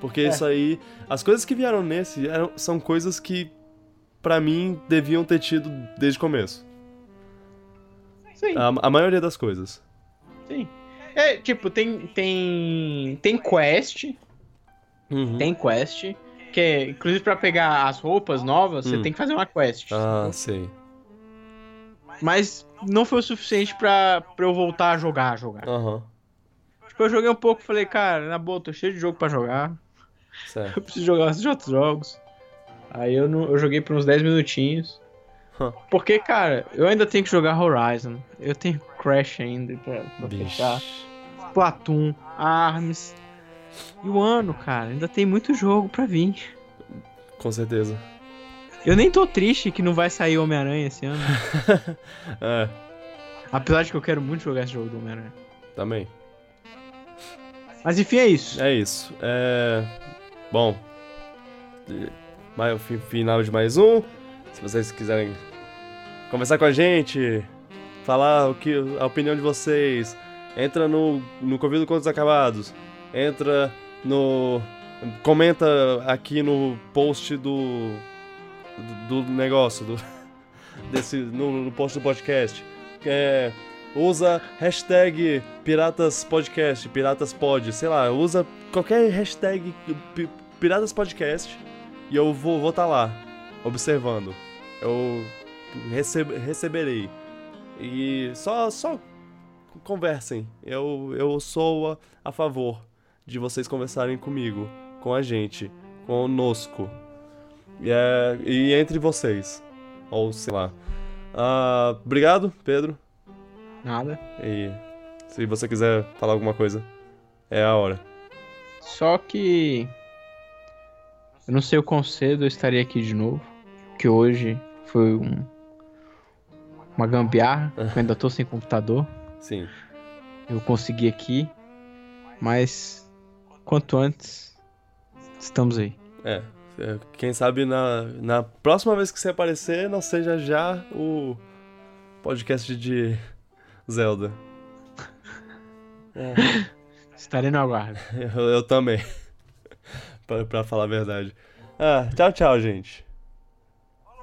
Porque É. isso aí, as coisas que vieram nesse eram, são coisas que pra mim deviam ter tido desde o começo. Sim, A, a maioria das coisas. sim. É, tipo, tem. Tem. Tem quest. Uhum. Tem quest. Que é, inclusive, pra pegar as roupas novas, você Hum. tem que fazer uma quest. Ah, sei. Mas não foi o suficiente pra, pra eu voltar a jogar, a jogar. Aham. Tipo, eu joguei um pouco e falei, cara, na boa, tô cheio de jogo pra jogar. Certo. Eu preciso jogar esses outros jogos. Aí eu, não, eu joguei por uns 10 minutinhos. Huh. Porque, cara, eu ainda tenho que jogar Horizon. Eu tenho Crash ainda pra, pra fechar. Splatoon, Arms. E o ano, cara, ainda tem muito jogo pra vir. Com certeza. Eu nem tô triste que não vai sair Homem-Aranha esse ano. é, apesar de que eu quero muito jogar esse jogo do Homem-Aranha. também. Mas enfim, é isso. É isso. É. Bom. Mais, final de mais um. Se vocês quiserem conversar com a gente, falar o que, a opinião de vocês, entra no, no Convido Contos Acabados. Entra no. Comenta aqui no post do. do, do negócio, do, desse, no, no post do podcast. É, usa hashtag Piratas Podcast, Piratas Pod, sei lá, usa qualquer hashtag Pi- Piratas Podcast e eu vou vou tá lá, observando. Eu receb- receberei. E só, só conversem. Eu, eu sou a, a favor de vocês conversarem comigo, com a gente, conosco. E, é, e entre vocês. Ou sei lá. Ah, obrigado, Pedro. Nada. E se você quiser falar alguma coisa, é a hora. Só que. Eu não sei o quão cedo eu estaria aqui de novo. Que hoje foi um. Uma gambiarra. que Eu ainda tô sem computador. Sim. Eu consegui aqui. Mas. Quanto antes. Estamos aí. É. é, Quem sabe na, na próxima vez que você aparecer, não seja já o podcast de Zelda. É, Estarei no aguardo. eu, eu também. Pra, pra falar a verdade. Ah, tchau, tchau, gente.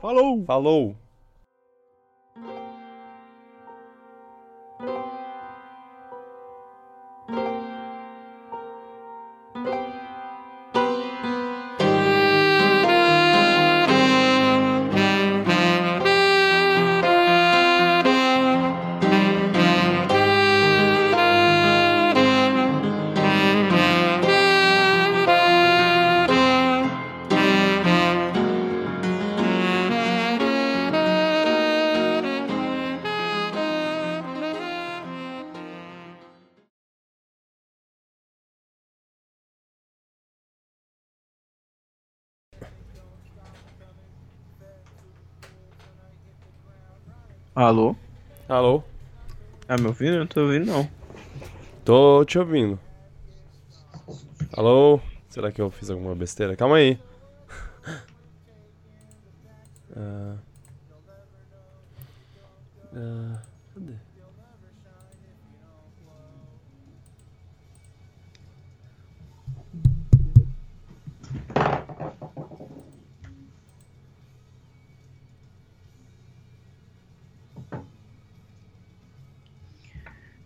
Falou! Falou! Alô? Alô? Tá me ouvindo? Eu não tô ouvindo, não. Tô te ouvindo. Alô? Será que eu fiz alguma besteira? Calma aí. Ah. Ah, cadê?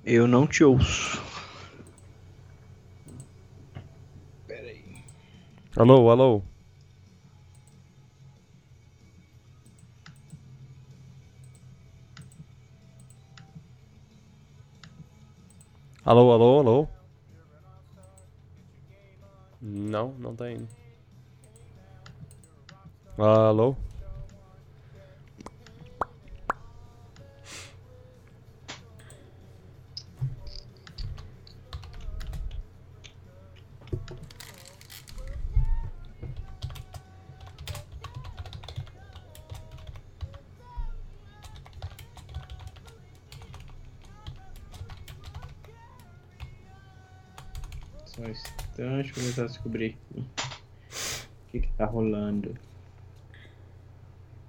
Eu não te ouço. Alô, alô? Alô, alô, alô? Não, não tá indo. Alô? Pra tentar descobrir o que, que tá rolando.